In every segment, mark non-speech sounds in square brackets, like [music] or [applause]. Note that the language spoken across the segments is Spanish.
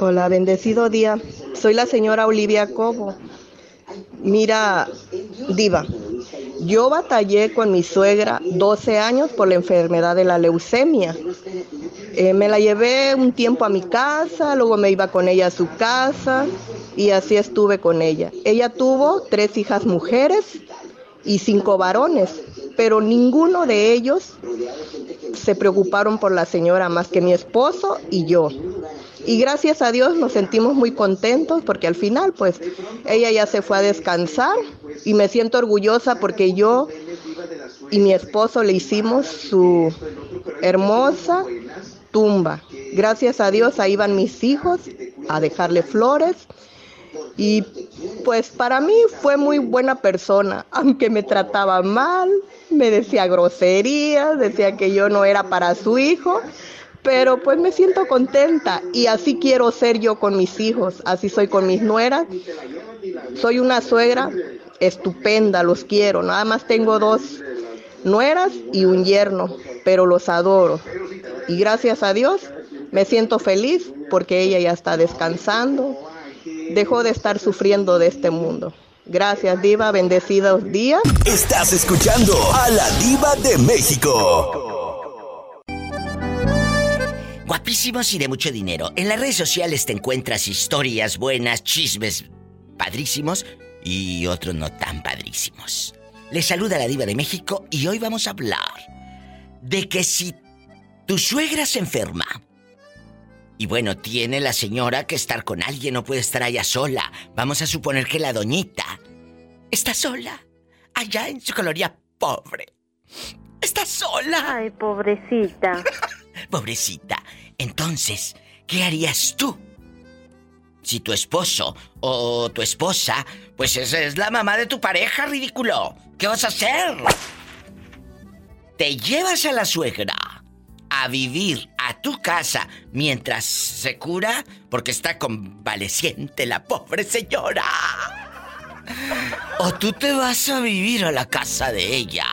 Hola, bendecido día. Soy la señora Olivia Cobo. Mira, diva, yo batallé con mi suegra 12 años por la enfermedad de la leucemia. Eh, me la llevé un tiempo a mi casa, luego me iba con ella a su casa y así estuve con ella. Ella tuvo tres hijas mujeres y cinco varones, pero ninguno de ellos se preocuparon por la señora más que mi esposo y yo. Y gracias a Dios nos sentimos muy contentos porque al final pues ella ya se fue a descansar y me siento orgullosa porque yo y mi esposo le hicimos su hermosa tumba. Gracias a Dios ahí van mis hijos a dejarle flores y pues para mí fue muy buena persona, [laughs] aunque me trataba mal, me decía groserías, decía que yo no era para su hijo, pero pues me siento contenta y así quiero ser yo con mis hijos, así soy con mis nueras. Soy una suegra estupenda, los quiero, nada más tengo dos nueras y un yerno, pero los adoro. Y gracias a Dios me siento feliz porque ella ya está descansando, dejó de estar sufriendo de este mundo. Gracias, Diva. Bendecidos días. Estás escuchando a la Diva de México. Guapísimos y de mucho dinero. En las redes sociales te encuentras historias buenas, chismes padrísimos y otros no tan padrísimos. Les saluda la Diva de México y hoy vamos a hablar de que si tu suegra se enferma, y bueno, tiene la señora que estar con alguien, no puede estar allá sola. Vamos a suponer que la doñita está sola, allá en su coloría pobre. Está sola. Ay, pobrecita. [laughs] pobrecita. Entonces, ¿qué harías tú? Si tu esposo o tu esposa, pues esa es la mamá de tu pareja, ridículo. ¿Qué vas a hacer? Te llevas a la suegra a vivir a tu casa mientras se cura porque está convaleciente la pobre señora. O tú te vas a vivir a la casa de ella.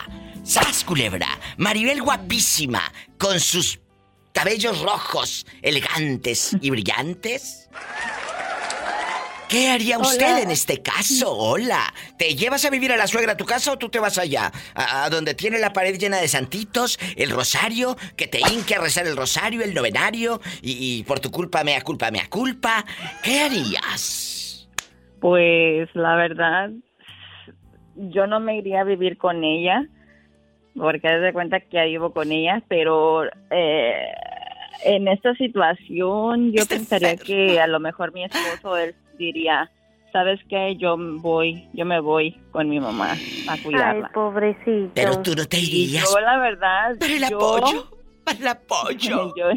¡Sas, culebra! Maribel guapísima, con sus cabellos rojos, elegantes y brillantes. ¿Qué haría usted en este caso? Hola. ¿Te llevas a vivir a la suegra a tu casa o tú te vas allá? A, donde tiene la pared llena de santitos, el rosario, que te hinque a rezar el rosario, el novenario, y, por tu culpa, mea culpa, mea culpa. ¿Qué harías? Pues la verdad, yo no me iría a vivir con ella, porque haz de cuenta que ya vivo con ella, pero eh, en esta situación yo pensaría que a lo mejor mi esposo, él diría, ¿sabes qué? Yo voy, yo me voy con mi mamá a cuidarla. Ay, pobrecito. Pero tú no te irías. yo, la verdad. Para el apoyo. Para el apoyo. [laughs] yo,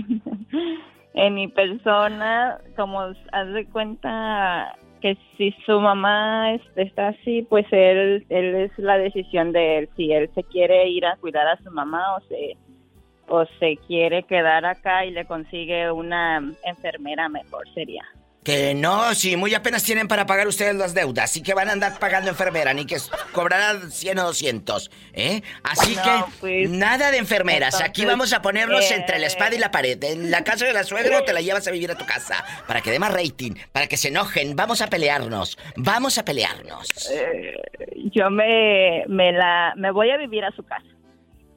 en mi persona, como haz de cuenta que si su mamá está así, pues él, él es la decisión de él. Si él se quiere ir a cuidar a su mamá o se o se quiere quedar acá y le consigue una enfermera mejor sería. Que no, si muy apenas tienen para pagar ustedes las deudas, así que van a andar pagando enfermera, ni que cobrarán 100 o 200, ¿eh? Así que pues, nada de enfermeras, aquí vamos a ponernos entre la espada y la pared. En la casa de la suegra te la llevas a vivir a tu casa, para que dé más rating, para que se enojen, vamos a pelearnos, vamos a pelearnos. Eh, yo me, me, la, me voy a vivir a su casa.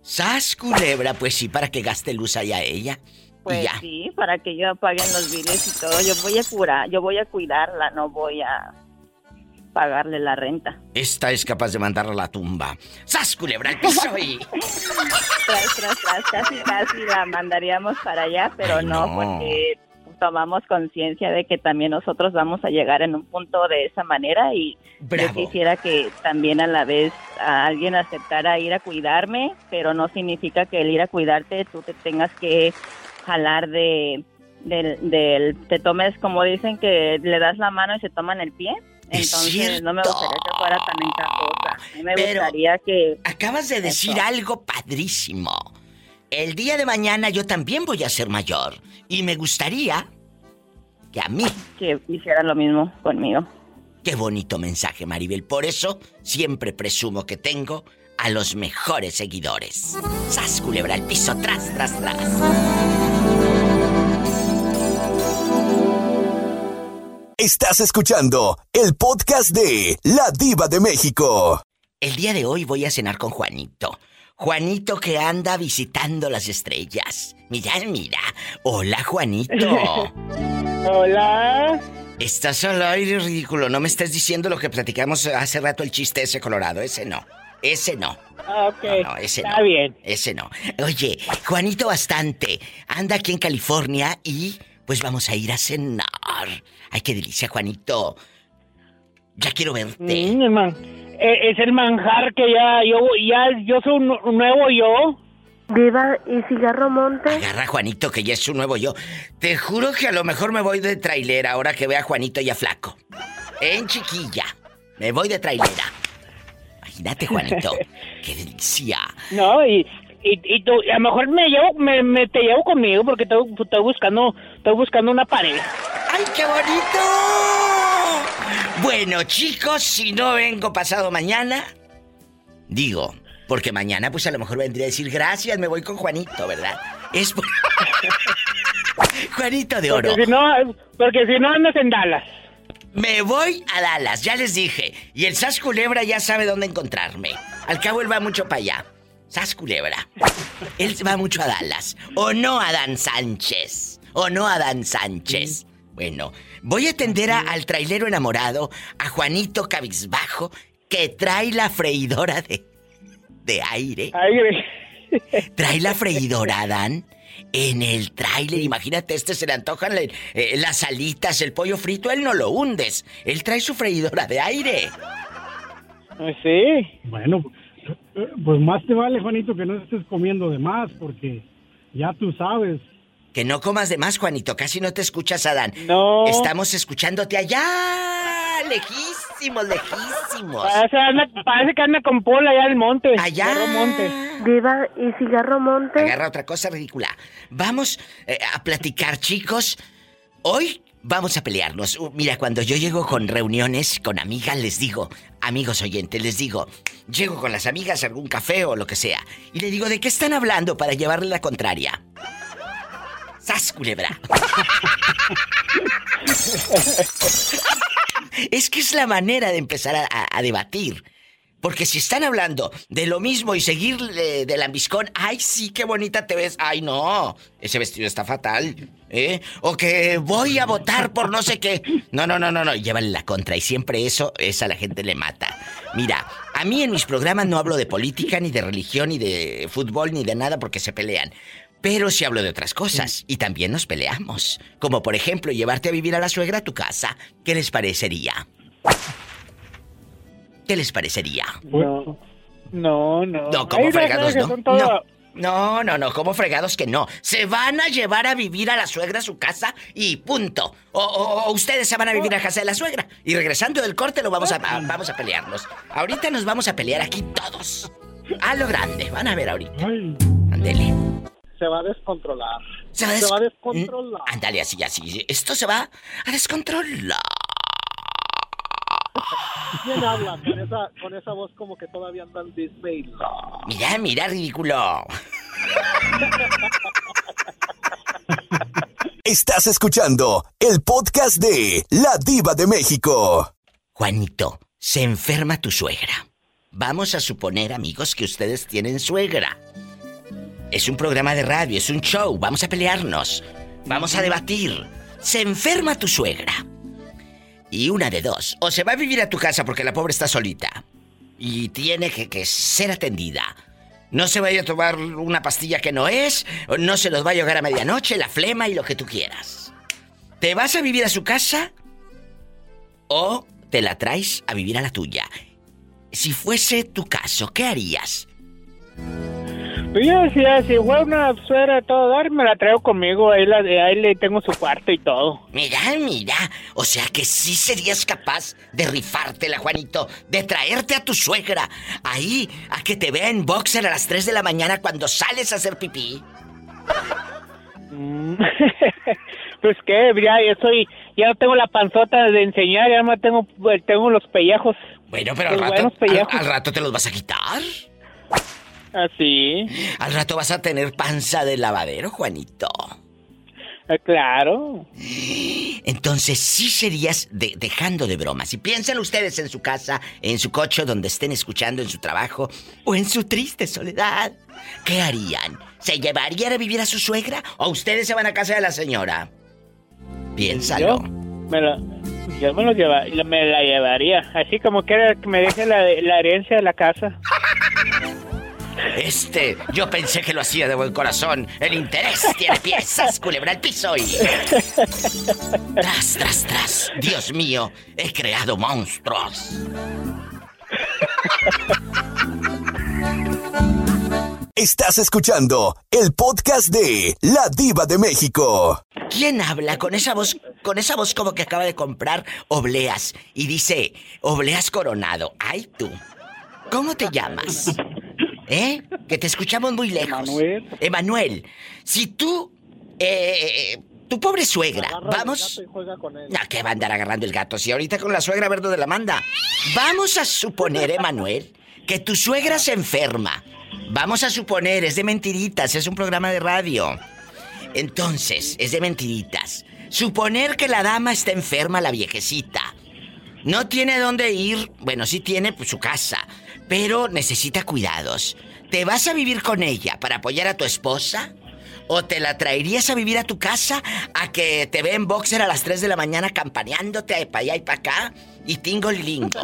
¡Sas, culebra! Pues sí, para que gaste luz allá ella. Pues sí, para que yo paguen los biles y todo. Yo voy a curar, yo voy a cuidarla, no voy a pagarle la renta. Esta es capaz de mandarla a la tumba. ¡Sas, culebra, el piso [laughs] tras, tras, tras, casi, casi la mandaríamos para allá, pero no. porque tomamos conciencia de que también nosotros vamos a llegar en un punto de esa manera y yo quisiera que también a la vez a alguien aceptara ir a cuidarme, pero no significa que el ir a cuidarte tú te tengas que jalar de, del, te tomes, como dicen, que le das la mano y se toman el pie. Entonces no me gustaría que fuera tan encajosa. A mí me gustaría que... Acabas de decir algo padrísimo. El día de mañana yo también voy a ser mayor. Y me gustaría que a mí... Que hiciera lo mismo conmigo. Qué bonito mensaje, Maribel. Por eso siempre presumo que tengo a los mejores seguidores. ¡Sas, culebra, el piso, tras, tras, tras! Estás escuchando el podcast de La Diva de México. El día de hoy voy a cenar con Juanito. Juanito que anda visitando las estrellas. Mira, mira. Hola, Juanito. [laughs] Hola. Estás al aire, ridículo. No me estés diciendo lo que platicamos hace rato el chiste ese colorado. Ese no. Ese no. Ah, ok. No, no, ese Está no. bien. Ese no. Oye, Juanito Bastante anda aquí en California y pues vamos a ir a cenar. Ay, qué delicia, Juanito. Ya quiero verte. Mm, el man- eh, es el manjar que ya yo ya yo soy un nuevo yo. Diva, ¿y cigarro monte? Agarra a Juanito, que ya es su nuevo yo. Te juro que a lo mejor me voy de trailera ahora que vea a Juanito ya flaco. En chiquilla. Me voy de trailera. Imagínate, Juanito. [laughs] Qué delicia. No, y, y, y tú, a lo mejor me llevo, me, me te llevo conmigo porque estoy, estoy buscando, estoy buscando una pareja. ¡Ay, qué bonito! Bueno, chicos, si no vengo pasado mañana, digo, porque mañana pues a lo mejor vendría a decir gracias, me voy con Juanito, ¿verdad? Es. [laughs] Juanito de oro. Porque si no, porque si no andas en Dallas. Me voy a Dallas, ya les dije. Y el Sas Culebra ya sabe dónde encontrarme. Al cabo él va mucho para allá. Sas Culebra. Él va mucho a Dallas. O no a Dan Sánchez. O no a Dan Sánchez. Bueno, voy a atender a- al trailero enamorado, a Juanito Cabizbajo, que trae la freidora de, de aire. Ay, Trae la freidora, Adán. En el tráiler, imagínate, este se le antojan le- eh, las alitas, el pollo frito, él no lo hundes. Él trae su freidora de aire. sí. Bueno, pues más te vale, Juanito, que no estés comiendo de más, porque ya tú sabes. Que no comas de más, Juanito, casi no te escuchas, Adán. No. Estamos escuchándote allá, lejísimos, lejísimos. Parece, anda- parece que anda con Pola allá al monte. Allá. Cerro monte. Diva, ¿y cigarro monte? Agarra otra cosa ridícula. Vamos eh, a platicar, chicos. Hoy vamos a pelearnos. Uh, mira, cuando yo llego con reuniones con amigas, les digo, amigos oyentes, les digo, llego con las amigas a algún café o lo que sea. Y le digo, ¿de qué están hablando para llevarle la contraria? ¡Sas, culebra! [laughs] es que es la manera de empezar a, debatir. Porque si están hablando de lo mismo y seguir eh, del ambiscón, ay, sí, qué bonita te ves. Ay, no, ese vestido está fatal. ¿Eh? O que voy a votar por no sé qué. No, no, no, no, no, llévale la contra. Y siempre eso, es a la gente le mata. Mira, a mí en mis programas no hablo de política, ni de religión, ni de fútbol, ni de nada porque se pelean. Pero sí hablo de otras cosas y también nos peleamos. Como por ejemplo llevarte a vivir a la suegra a tu casa. ¿Qué les parecería? ¿Qué les parecería? No, no, no. No, como fregados, no. No. No, no, no, como fregados que no. Se van a llevar a vivir a la suegra a su casa y punto. O, o- o ustedes se van a vivir a casa de la suegra. Y regresando del corte lo vamos a, a- vamos a pelearnos. Ahorita nos vamos a pelear aquí todos. A lo grande, van a ver ahorita. Ay, Ándele. Se va a descontrolar. Se va a, Se va a descontrolar. Mm, Ándale, así, así. Esto se va a descontrolar. ¿Quién habla con esa, con esa voz como que todavía anda en Disney? Mira, mira, ridículo. Estás escuchando el podcast de La Diva de México. Juanito, se enferma tu suegra. Vamos a suponer, amigos, que ustedes tienen suegra. Es un programa de radio, es un show, vamos a pelearnos. Vamos a debatir. Se enferma tu suegra. Y una de dos, o se va a vivir a tu casa porque la pobre está solita y tiene que, ser atendida. No se vaya a tomar una pastilla que no es, no se los va a llegar a medianoche, la flema y lo que tú quieras. ¿Te vas a vivir a su casa o te la traes a vivir a la tuya? Si fuese tu caso, ¿qué harías? Pues yo decía, si fue una suegra todo dar, me la traigo conmigo. Ahí, la, ahí le tengo su cuarto y todo. Mira, mira. O sea que sí serías capaz de rifártela, Juanito. De traerte a tu suegra ahí a que te vea en boxer a las 3 de la mañana cuando sales a hacer pipí. Mm. [laughs] pues qué, ya, ya soy, ya no tengo la panzota de enseñar, ya no tengo, pues, tengo los pellejos. Bueno, pero al rato, al rato te los vas a quitar. Así. Al rato vas a tener panza de lavadero, Juanito. Eh, claro. Entonces sí serías de- dejando de bromas. Y piensen ustedes en su casa, en su coche, donde estén escuchando, en su trabajo o en su triste soledad. ¿Qué harían? ¿Se llevarían a vivir a su suegra o ustedes se van a casa de la señora? Piénsalo. Yo me, lo, yo me, lo lleva, me la llevaría. Así como que me deje la, la herencia de la casa. [laughs] Este, yo pensé que lo hacía de buen corazón. El interés tiene piezas, culebra al piso y. Tras, tras, tras. Dios mío, he creado monstruos. Estás escuchando el podcast de La Diva de México. ¿Quién habla con esa voz, con esa voz como que acaba de comprar obleas y dice, obleas coronado? Ay tú. ¿Cómo te llamas? ¿Eh? Que te escuchamos muy lejos. Emanuel. Emanuel, si tú, eh, tu pobre suegra, vamos... No, que va a andar agarrando el gato. Si ahorita con la suegra a ver dónde la manda. Vamos a suponer, Emanuel, que tu suegra se enferma. Vamos a suponer, es de mentiritas, es un programa de radio. Entonces, es de mentiritas. Suponer que la dama está enferma, la viejecita. No tiene dónde ir, bueno, sí tiene pues, su casa, pero necesita cuidados. ¿Te vas a vivir con ella para apoyar a tu esposa? ¿O te la traerías a vivir a tu casa a que te ve en boxer a las 3 de la mañana campaneándote para allá y para acá y tingolilingo?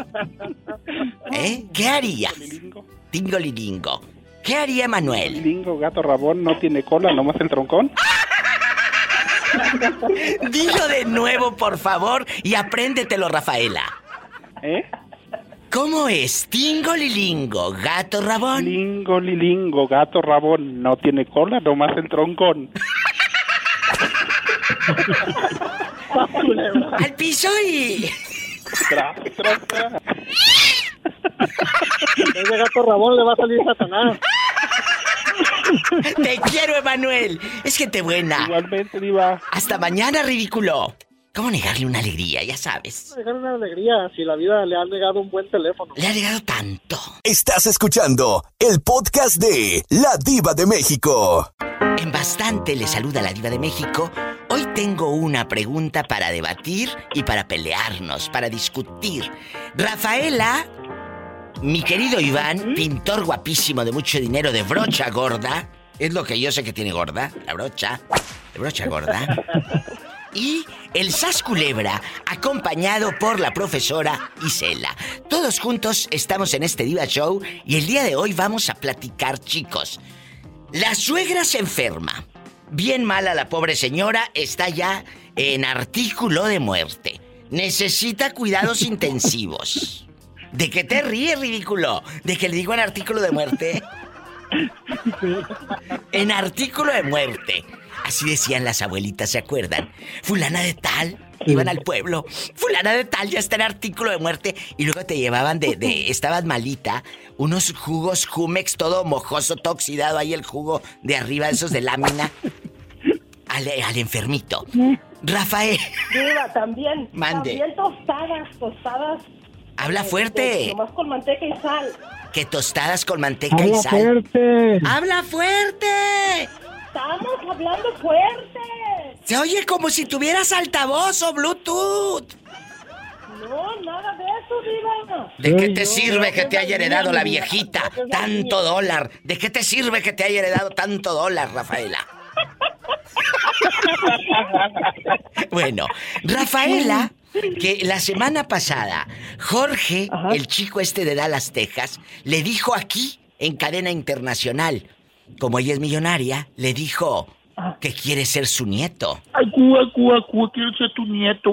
[laughs] ¿Eh? ¿Qué harías? Tingolilingo. ¿Qué haría Manuel? Lingo, gato rabón, no tiene cola, nomás el troncón. [laughs] Dilo de nuevo, por favor, y apréndetelo, Rafaela. ¿Eh? ¿Cómo es? Tingolilingo, gato rabón. Lingo, lilingo, gato rabón, no tiene cola, nomás el troncón. Al piso y. Tras. Ese gato Rabón le va a salir Satanás. Te quiero, Emanuel. Es gente buena. Igualmente, diva. Hasta mañana, ridículo. ¿Cómo negarle una alegría? Ya sabes. Dejar una alegría si la vida le ha negado un buen teléfono. Le ha negado tanto. Estás escuchando el podcast de La Diva de México. En bastante le saluda la diva de México. Hoy tengo una pregunta para debatir y para pelearnos, para discutir. Rafaela, mi querido Iván, pintor guapísimo de mucho dinero de brocha gorda, es lo que yo sé que tiene gorda, la brocha, de brocha gorda. [laughs] Y el Sas Culebra, acompañado por la profesora Isela. Todos juntos estamos en este Diva Show y el día de hoy vamos a platicar, chicos. La suegra se enferma. Bien mala la pobre señora, está ya en artículo de muerte. Necesita cuidados [laughs] intensivos. ¿De qué te ríes, ridículo? ¿De que le digo en artículo de muerte? [laughs] En artículo de muerte. Así decían las abuelitas, ¿se acuerdan? Fulana de tal, iban al pueblo. Fulana de tal ya está en artículo de muerte. Y luego te llevaban de, de [laughs] estabas malita, unos jugos Jumex todo mojoso, todo oxidado ahí el jugo de arriba, esos de lámina. Al, al enfermito. Rafael, Diva, también. Mande. También tostadas, tostadas. habla este, fuerte. Nomás con manteca y sal. Que tostadas con manteca y Habla sal. fuerte. ¡Habla fuerte! Estamos hablando fuerte. Se oye como si tuvieras altavoz o Bluetooth. No, nada de eso, Diva. ¿De qué te sirve que te haya heredado la viejita tanto dólar? ¿De qué te sirve que te haya heredado tanto dólar, Rafaela? [laughs] Bueno, Rafaela, que la semana pasada, Jorge, el chico este de Dallas, Texas, le dijo aquí, en cadena internacional, como ella es millonaria, le dijo que quiere ser su nieto. Ay, Cuba, Cuba, Cuba, quiero ser tu nieto.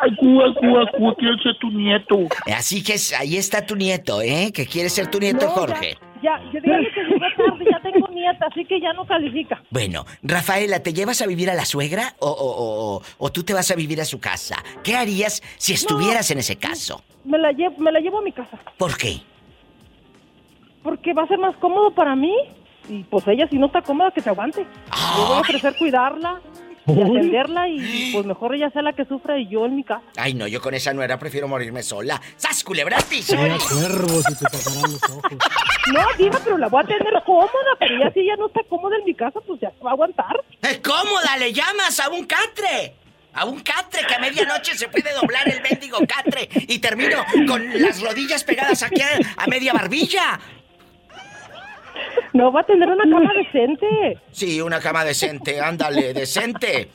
Ay, Cuba, Cuba, Cuba, quiero ser tu nieto. Así que es- ahí está tu nieto, ¿eh? Que quiere ser tu nieto, No, Jorge. Ya, ya, yo dígame que llegó tarde, ya tengo nieta, así que ya no califica. Bueno, Rafaela, ¿te llevas a vivir a la suegra o, o- o- o tú te vas a vivir a su casa? ¿Qué harías si estuvieras en ese caso? Me la, llevo, me la llevo a mi casa. ¿Por qué? Porque va a ser más cómodo para mí. Y pues ella, si no está cómoda, que se aguante. Yo voy a ofrecer cuidarla. y atenderla y pues mejor ella sea la que sufra y yo en mi casa. Ay, no, yo con esa nuera prefiero morirme sola. ¡Sas, culebra al piso! Sea cuervo si te taparán los ojos. No, diva, pero la voy a tener cómoda, pero ya si ella no está cómoda en mi casa, pues ya se va a aguantar. ¡Es cómoda! ¡Le llamas a un catre! A un catre que a medianoche se puede doblar el mendigo catre y termino con las rodillas pegadas aquí a, a media barbilla. No va a tener una cama decente. Sí, una cama decente, ándale, decente.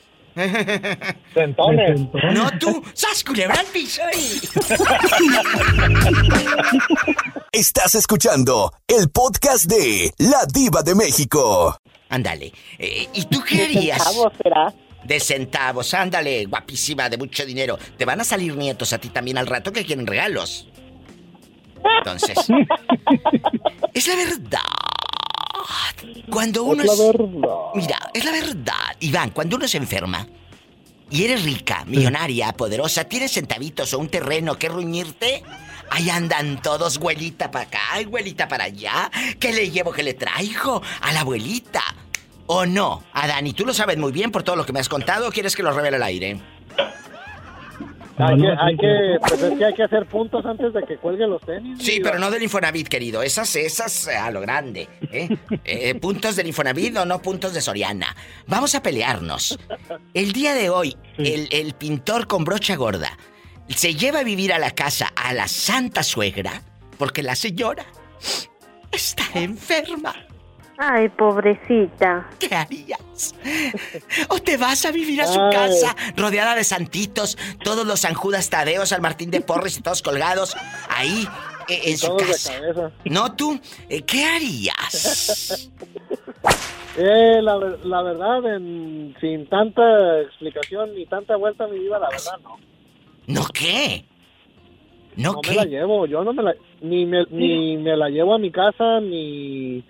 Sentones. No tú, ¡sas, culebra al piso! Estás escuchando el podcast de La Diva de México. Ándale. eh, ¿Y tú qué harías? Centavos será. De centavos, ándale, guapísima, de mucho dinero. Te van a salir nietos a ti también al rato que quieren regalos. Entonces, [laughs] es la verdad. Cuando uno Es la es- verdad. Mira, es la verdad. Iván, cuando uno se enferma y eres rica, millonaria, poderosa, tienes centavitos o un terreno que ruñirte, ahí andan todos, abuelita para acá, abuelita para allá. ¿Qué le llevo, qué le traigo a la abuelita? ¿O no? Adán, y tú lo sabes muy bien por todo lo que me has contado, ¿o quieres que lo revele al aire? Hay que, que, pues es que hay que hacer puntos antes de que cuelguen los tenis. Sí, pero no del Infonavit, querido. Esas, esas eh, a lo grande. ¿eh? Eh, puntos del Infonavit o no puntos de Soriana. Vamos a pelearnos. El día de hoy, el, el pintor con brocha gorda se lleva a vivir a la casa a la santa suegra porque la señora está enferma. Ay, pobrecita. ¿Qué harías? ¿O te vas a vivir a su Ay. casa rodeada de santitos, todos los San Judas Tadeos, al Martín de Porres y todos colgados ahí eh, en su Todos casa? No tú, eh, ¿qué harías? [laughs] Eh, la, ver- la verdad, en- sin tanta explicación ni tanta vuelta a mi vida, la verdad no. ¿No qué? ¿No, No qué? me la llevo, yo no me la... Ni me, ni me la llevo a mi casa, ni...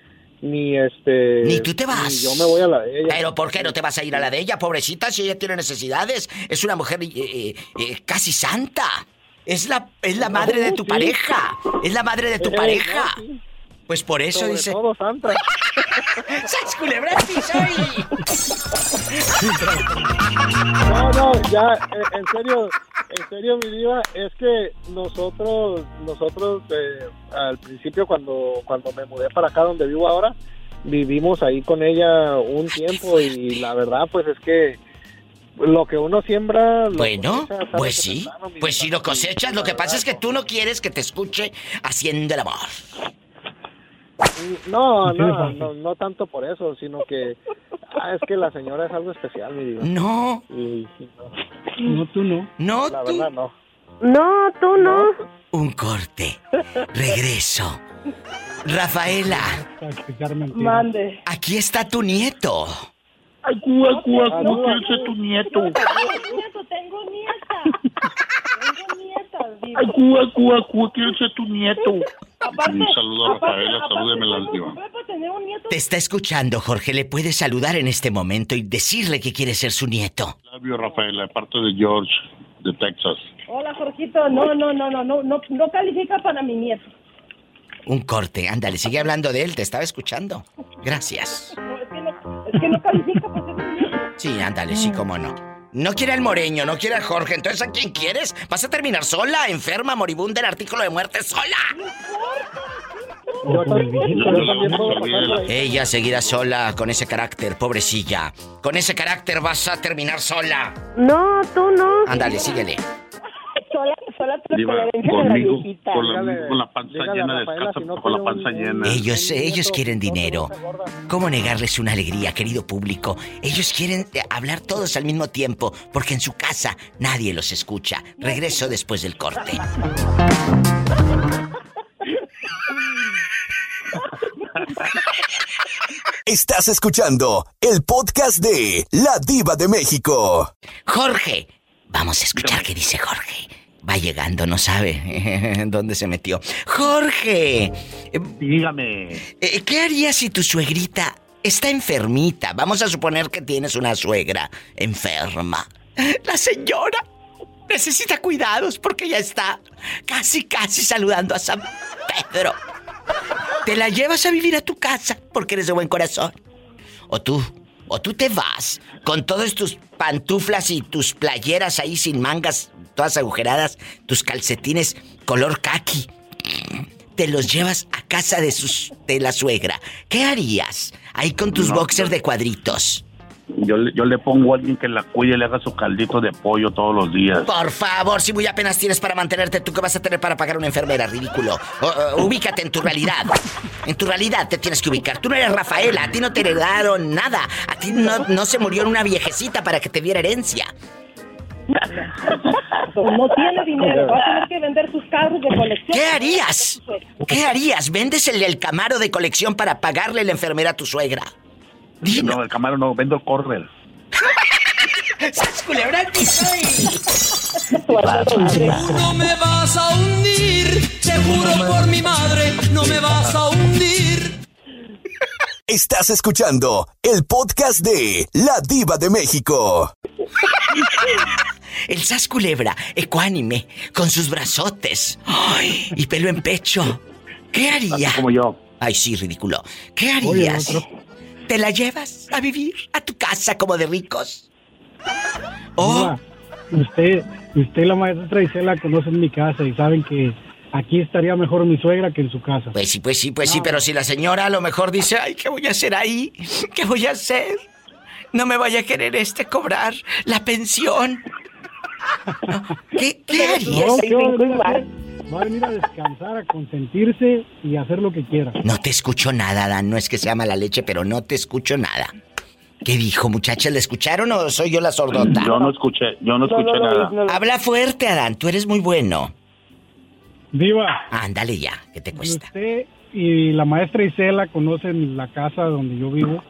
Ni este... Ni tú te vas. Ni yo me voy a la de ella. Pero ¿por qué no te vas a ir a la de ella, pobrecita, si ella tiene necesidades? Es una mujer eh, eh, eh, casi santa. Es la, es la madre de tu sí. pareja. Es la madre de tu Eh, pareja. no, sí. Pues por eso Sobre dice... todo santa. [laughs] ¡Sas culebra al piso y- No, no, ya, eh, en serio, en serio, mi diva, es que nosotros, nosotros, eh, al principio cuando, cuando me mudé para acá donde vivo ahora, vivimos ahí con ella un tiempo y la verdad, pues es que lo que uno siembra... lo Bueno, cosecha pues sí. Pues sí lo cosechas. Lo que pasa es que tú no quieres que te escuche haciendo el amor. No, no, no, no tanto por eso, sino que ah, es que la señora es algo especial, mi diva. No, Y, y no, No, tú no. no la tú. verdad no. No, tú no. Un corte. Regreso. Rafaela. Mande. aquí está tu nieto. Ay, Cuba, Cuba, Cuba, no, quiero no. ser tu nieto. Tengo nieto, tengo nieta. Tengo nietas, diva. Ay, Cuba, Cuba, Cuba, quiero ser tu nieto. Aparte- Un saludo a Rafaela, aparte, salúdemela, ¿cuánto diva. compré para tener un nieto? Te está escuchando, Jorge. Le puedes saludar en este momento y decirle que quiere ser su nieto. Labio, Rafaela, parte de George, de Texas. Hola, Jorgito. No, no, no, no, no, no, no califica para mi nieto. Un corte. Ándale, sigue hablando de él. Te estaba escuchando. Gracias. No, es que no, es que no califica para ser mi nieto. Sí, ándale, sí, cómo no. No quiere al moreño, no quiere al Jorge. Entonces, ¿a quién quieres? ¿Vas a terminar sola, enferma, moribunda, el artículo de muerte sola? Ella seguirá sola con ese carácter, pobrecilla. Con ese carácter vas a terminar sola. No, tú no. Ándale, síguele. Conmigo, con, la, Dígale- con la panza llena de Rafaela escasa, si no con la panza un- llena. Ellos, ellos quieren dinero. ¿Cómo negarles una alegría, querido público? Ellos quieren eh, hablar todos al mismo tiempo, porque en su casa nadie los escucha. Regreso después del corte. Estás escuchando el podcast de La Diva de México. Jorge, vamos a escuchar qué dice Jorge. Va llegando, no sabe [laughs] dónde se metió. Jorge, eh, Dígame. eh, ¿qué harías si tu suegrita está enfermita? Vamos a suponer que tienes una suegra enferma. La señora necesita cuidados porque ya está casi, casi saludando a San Pedro. ¿Te la llevas a vivir a tu casa porque eres de buen corazón? ¿O tú O tú te vas con todas tus pantuflas y tus playeras ahí sin mangas, todas agujeradas, tus calcetines color kaki. Te los llevas a casa de sus de la suegra. ¿Qué harías? Ahí con tus No, boxers de cuadritos. Yo, le- yo le pongo a alguien que la cuide y le haga su caldito de pollo todos los días. Por favor, si muy apenas tienes para mantenerte, ¿tú qué vas a tener para pagar una enfermera? Ridículo. O- o, ubícate en tu realidad. En tu realidad te tienes que ubicar. Tú no eres Rafaela, a ti no te heredaron nada. A ti no, no se murió una viejecita para que te diera herencia. No tiene dinero, va a tener que vender sus carros de colección. ¿Qué harías? ¿Qué harías? ¿Vendes el, el camaro de colección para pagarle la enfermera a tu suegra? No, el camaro no, vendo el correr. [laughs] ¡Sas, culebra No me vas a hundir, te juro por mi madre, no me vas a hundir. Estás escuchando el podcast de La Diva de México. El sas culebra, ecuánime, con sus brazotes ¡ay! y pelo en pecho. ¿Qué haría? Como yo. Ay, sí, ridículo. ¿Qué harías? ¿Te la llevas a vivir a tu casa como de ricos? Oh, usted, usted y la maestra Isela conocen mi casa y saben que aquí estaría mejor mi suegra que en su casa. pues sí, pues sí, pues sí, pero si la señora a lo mejor dice, ay, ¿qué voy a hacer ahí? ¿Qué voy a hacer? No me vaya a querer este cobrar la pensión. [laughs] ¿Qué, qué harías? No, ¿qué va a venir a hacer? Va a venir a descansar, a consentirse y a hacer lo que quiera. No te escucho nada, Dan. No es que sea mala leche, pero no te escucho nada. ¿Qué dijo, muchachas? ¿Le escucharon o soy yo la sordota? Yo no escuché, yo no escuché nada. Habla fuerte, Adán. Tú eres muy bueno. Diva, Ándale ya, ¿qué te cuesta? usted y la maestra Isela conocen la casa donde yo vivo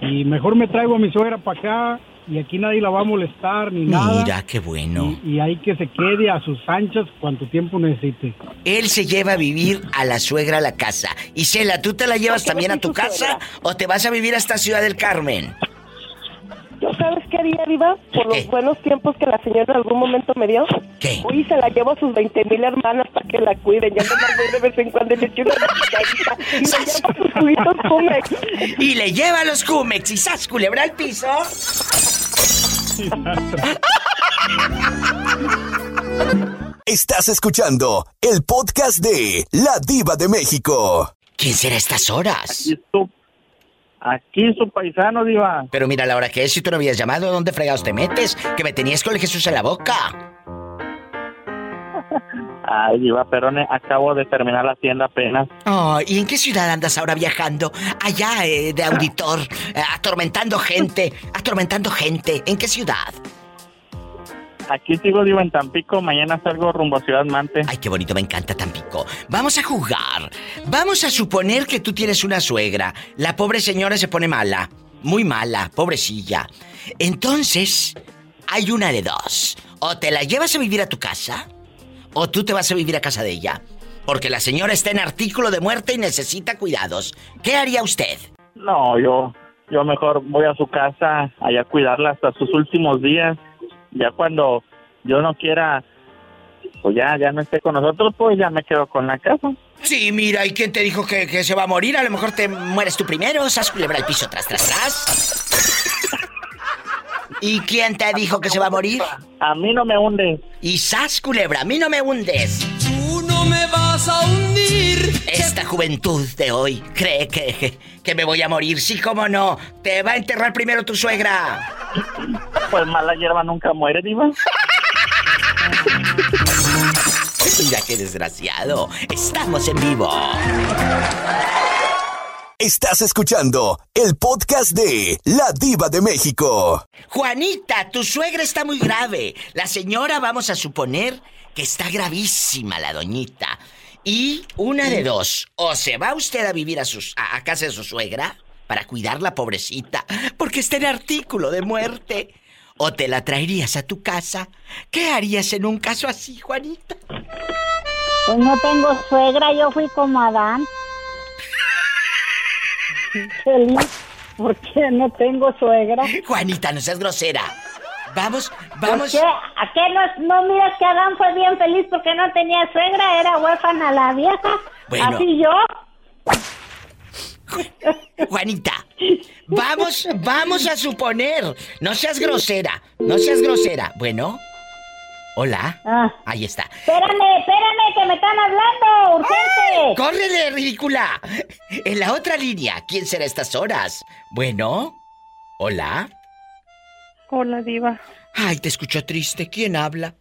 y mejor me traigo a mi suegra para acá y aquí nadie la va a molestar ni nada. Mira, qué bueno. Y, y hay que se quede a sus anchas cuanto tiempo necesite. Él se lleva a vivir a la suegra a la casa. Isela, ¿tú te la llevas también a tu casa o te vas a vivir a esta ciudad del Carmen? ¿Yo sabes qué haría, Diva? Por los buenos tiempos que la señora en algún momento me dio. ¿Qué? Uy, se la llevo a sus 20 mil hermanas para que la cuiden. Ya no la voy de vez en cuando y le echo una. Y le llevo sus juguitos Jumex. Y le lleva los Cumex y sas culebra al piso. Estás escuchando el podcast de La Diva de México. ¿Quién será a estas horas? Aquí su paisano, Diva. Pero mira la hora que es, si tú no habías llamado, ¿dónde fregados te metes? Que me tenías con el Jesús en la boca. [laughs] Ay, Diva Perone, acabo de terminar la tienda apenas. Oh, ¿y en qué ciudad andas ahora viajando? Allá, eh, de auditor, eh, [laughs] atormentando gente, atormentando gente. ¿En qué ciudad? Aquí sigo, Diva, en Tampico. Mañana salgo rumbo a Ciudad Mante. Ay, qué bonito, me encanta Tampico. Vamos a jugar. Vamos a suponer que tú tienes una suegra. La pobre señora se pone mala. Muy mala, pobrecilla. Entonces, hay una de dos. O te la llevas a vivir a tu casa, o tú te vas a vivir a casa de ella. Porque la señora está en artículo de muerte y necesita cuidados. ¿Qué haría usted? No, yo, yo mejor voy a su casa allá a cuidarla hasta sus últimos días. Ya cuando yo no quiera, pues ya, ya no esté con nosotros, pues ya me quedo con la casa. Sí, mira, ¿y quién te dijo que, que se va a morir? A lo mejor te mueres tú primero, sas culebra el piso tras, tras, tras. ¿Y quién te dijo que se va a morir? A mí no me hundes. Y sas culebra, a mí no me hundes. No me vas a hundir. Esta juventud de hoy cree que, que, que me voy a morir. Sí, cómo no. Te va a enterrar primero tu suegra. Pues mala hierba nunca muere, Diva. Mira qué desgraciado. Estamos en vivo. Estás escuchando el podcast de La Diva de México. Juanita, tu suegra está muy grave. La señora vamos a suponer que está gravísima la doñita. Y una de dos, o se va usted a vivir a, sus, a, a casa de su suegra para cuidar la pobrecita, porque está en artículo de muerte, o te la traerías a tu casa. ¿Qué harías en un caso así, Juanita? Pues no tengo suegra, yo fui como Adán. [laughs] Feliz porque no tengo suegra. Juanita, no seas grosera. Vamos, ¿Por vamos. qué? ¿A qué no, no miras que Adán fue bien feliz porque no tenía suegra? Era huérfana la vieja. Bueno. Así yo. Juanita, vamos, vamos a suponer. No seas grosera, no seas grosera. Bueno, hola. Ah. Ahí está. Espérame, espérame, que me están hablando, urgente. ¡Córrele, ridícula! En la otra línea, ¿quién será a estas horas? Bueno, hola. Hola, Diva. Ay, te escucho triste. ¿Quién habla?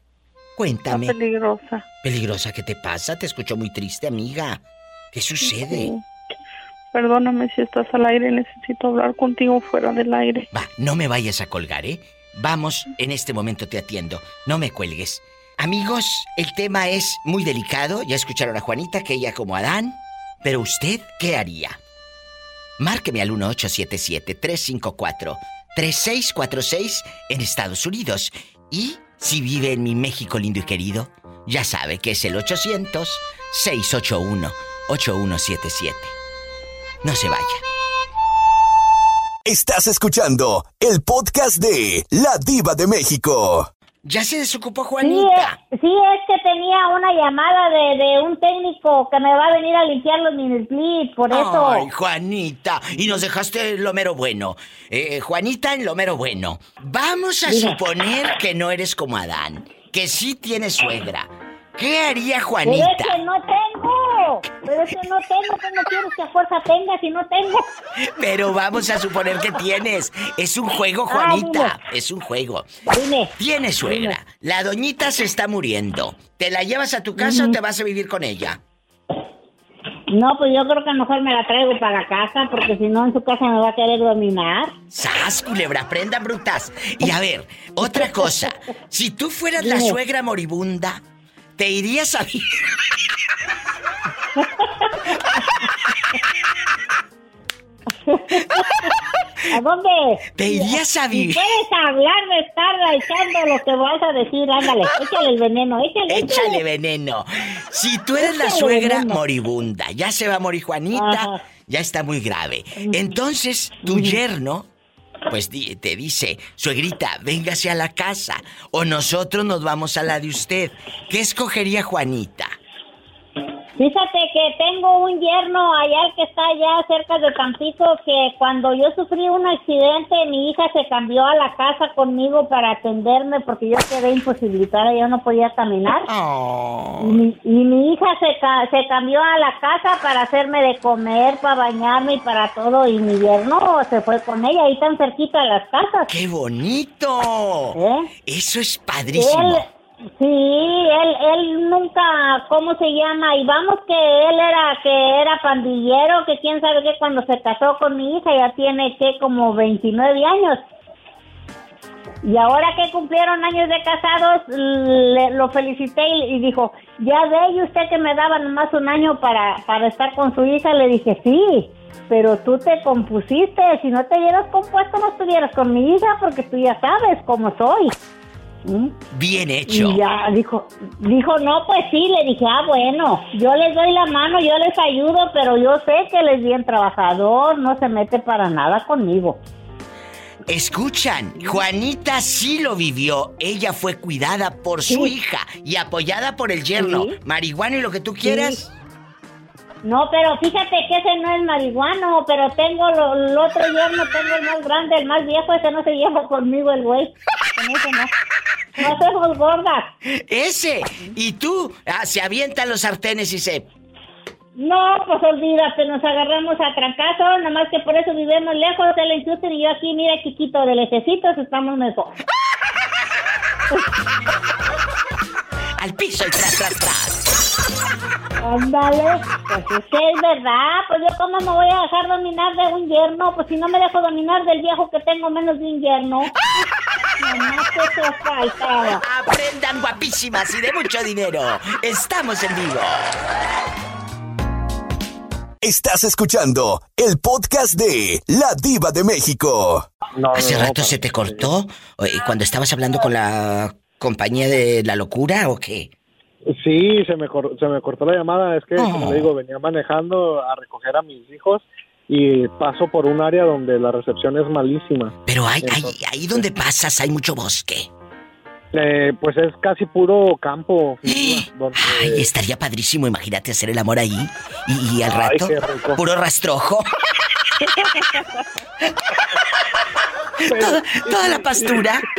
Cuéntame. Está peligrosa. Peligrosa, ¿qué te pasa? Te escucho muy triste, amiga. ¿Qué sucede? Sí. Perdóname si estás al aire, necesito hablar contigo fuera del aire. Va, no me vayas a colgar, ¿eh? Vamos, en este momento te atiendo. No me cuelgues. Amigos, el tema es muy delicado. Ya escucharon a Juanita que ella como Adán. Pero usted, ¿qué haría? Márqueme al 1877-354-3646 en Estados Unidos. Y si vive en mi México lindo y querido, ya sabe que es el 800-681-8177. No se vaya. Estás escuchando el podcast de La Diva de México. Ya se desocupó Sí, Juanita. eh, sí, es que tenía una llamada de, de un técnico que me va a venir a limpiar los mini por eso. Ay, Juanita. Y nos dejaste lo mero bueno. Eh, Juanita en lo mero bueno. Vamos a Dime. suponer que no eres como Adán. Que sí tienes suegra. ¿Qué haría Pero Juanita? es que no tengo. Pero es que no tengo. ¿Cómo quieres que a fuerza tenga si no tengo? Pero vamos a suponer que tienes. Es un juego, Ah, Juanita. Es un juego. Dime. Tienes suegra. La doñita se está muriendo. ¿Te la llevas a tu casa o te vas a vivir con ella? No, pues yo creo que mejor me la traigo para la casa porque si no en su casa me va a querer dominar. ¡Sas, culebra! ¡Prendan brutas! Y a ver, otra cosa. Si tú fueras la suegra moribunda, ¿te irías a vivir? ¿A dónde? Te irías a Si vivir. puedes hablar de estar echando lo que vas a decir, ándale, échale el veneno, échale, Échale veneno. Si tú eres la Échale suegra veneno. moribunda, ya se va a morir Juanita, Ajá. ya está muy grave. Entonces, tu yerno, pues te dice, suegrita, véngase a la casa, o nosotros nos vamos a la de usted. ¿Qué escogería Juanita? Fíjate que tengo un yerno allá que está allá cerca de Tampico que cuando yo sufrí un accidente mi hija se cambió a la casa conmigo para atenderme porque yo quedé imposibilitada, yo no podía caminar. Y, mi, y mi hija se, ca- se cambió a la casa para hacerme de comer, para bañarme y para todo y mi yerno se fue con ella ahí tan cerquita de las casas. ¡Qué bonito! ¿Eh? Eso es padrísimo. Él, sí, él, él nunca, ¿cómo se llama? Y vamos que él era, que era pandillero, que quién sabe qué, cuando se casó con mi hija ya tiene que como 29 años. Y ahora que cumplieron años de casados, le- lo felicité y, dijo, ya ve usted que me daba nomás un año para, para estar con su hija, le dije, sí, pero tú te compusiste, si no te hubieras compuesto no estuvieras con mi hija porque tú ya sabes cómo soy. ¿Mm? Bien hecho. Y ya dijo, dijo, no, pues sí, le dije, ah, bueno, yo les doy la mano, yo les ayudo, pero yo sé que él es bien trabajador, no se mete para nada conmigo. Escuchan, Juanita sí lo vivió. Ella fue cuidada por su hija y apoyada por el yerno. Sí. Marihuana y lo que tú quieras. No, pero fíjate que ese no es marihuano, pero tengo lo, el otro yerno, tengo el más grande, el más viejo, ese no se lleva conmigo el güey. [laughs] Con ese no. No hacemos gordas. Ese. Y tú, ah, se avientan los sartenes y se... No, pues olvídate, nos agarramos a trancazo, nada más que por eso vivimos lejos, él en Houston y yo aquí, mira, chiquito de lejecitos, estamos mejor. Al piso y tras, tras, tras. Ándale, pues es que es verdad, pues yo cómo me voy a dejar dominar de un yerno, pues si no me dejo dominar del viejo que tengo menos de un yerno. [laughs] Que faltaba. Aprendan guapísimas y de mucho dinero. Estamos en vivo. Estás escuchando el podcast de La Diva de México. ¿Hace rato se te cortó? ¿Cuando estabas hablando con la compañía de la locura o qué? Sí, se me, cor- se me cortó la llamada. Es que, como Oh. le digo, venía manejando a recoger a mis hijos y paso por un área donde la recepción es malísima. Pero hay, hay, ahí donde pasas hay mucho bosque. Eh, pues es casi puro campo. [gasps] donde- Ay, estaría padrísimo, imagínate hacer el amor ahí y, y al rato puro rastrojo. [laughs] [laughs] toda, toda la pastura. [laughs]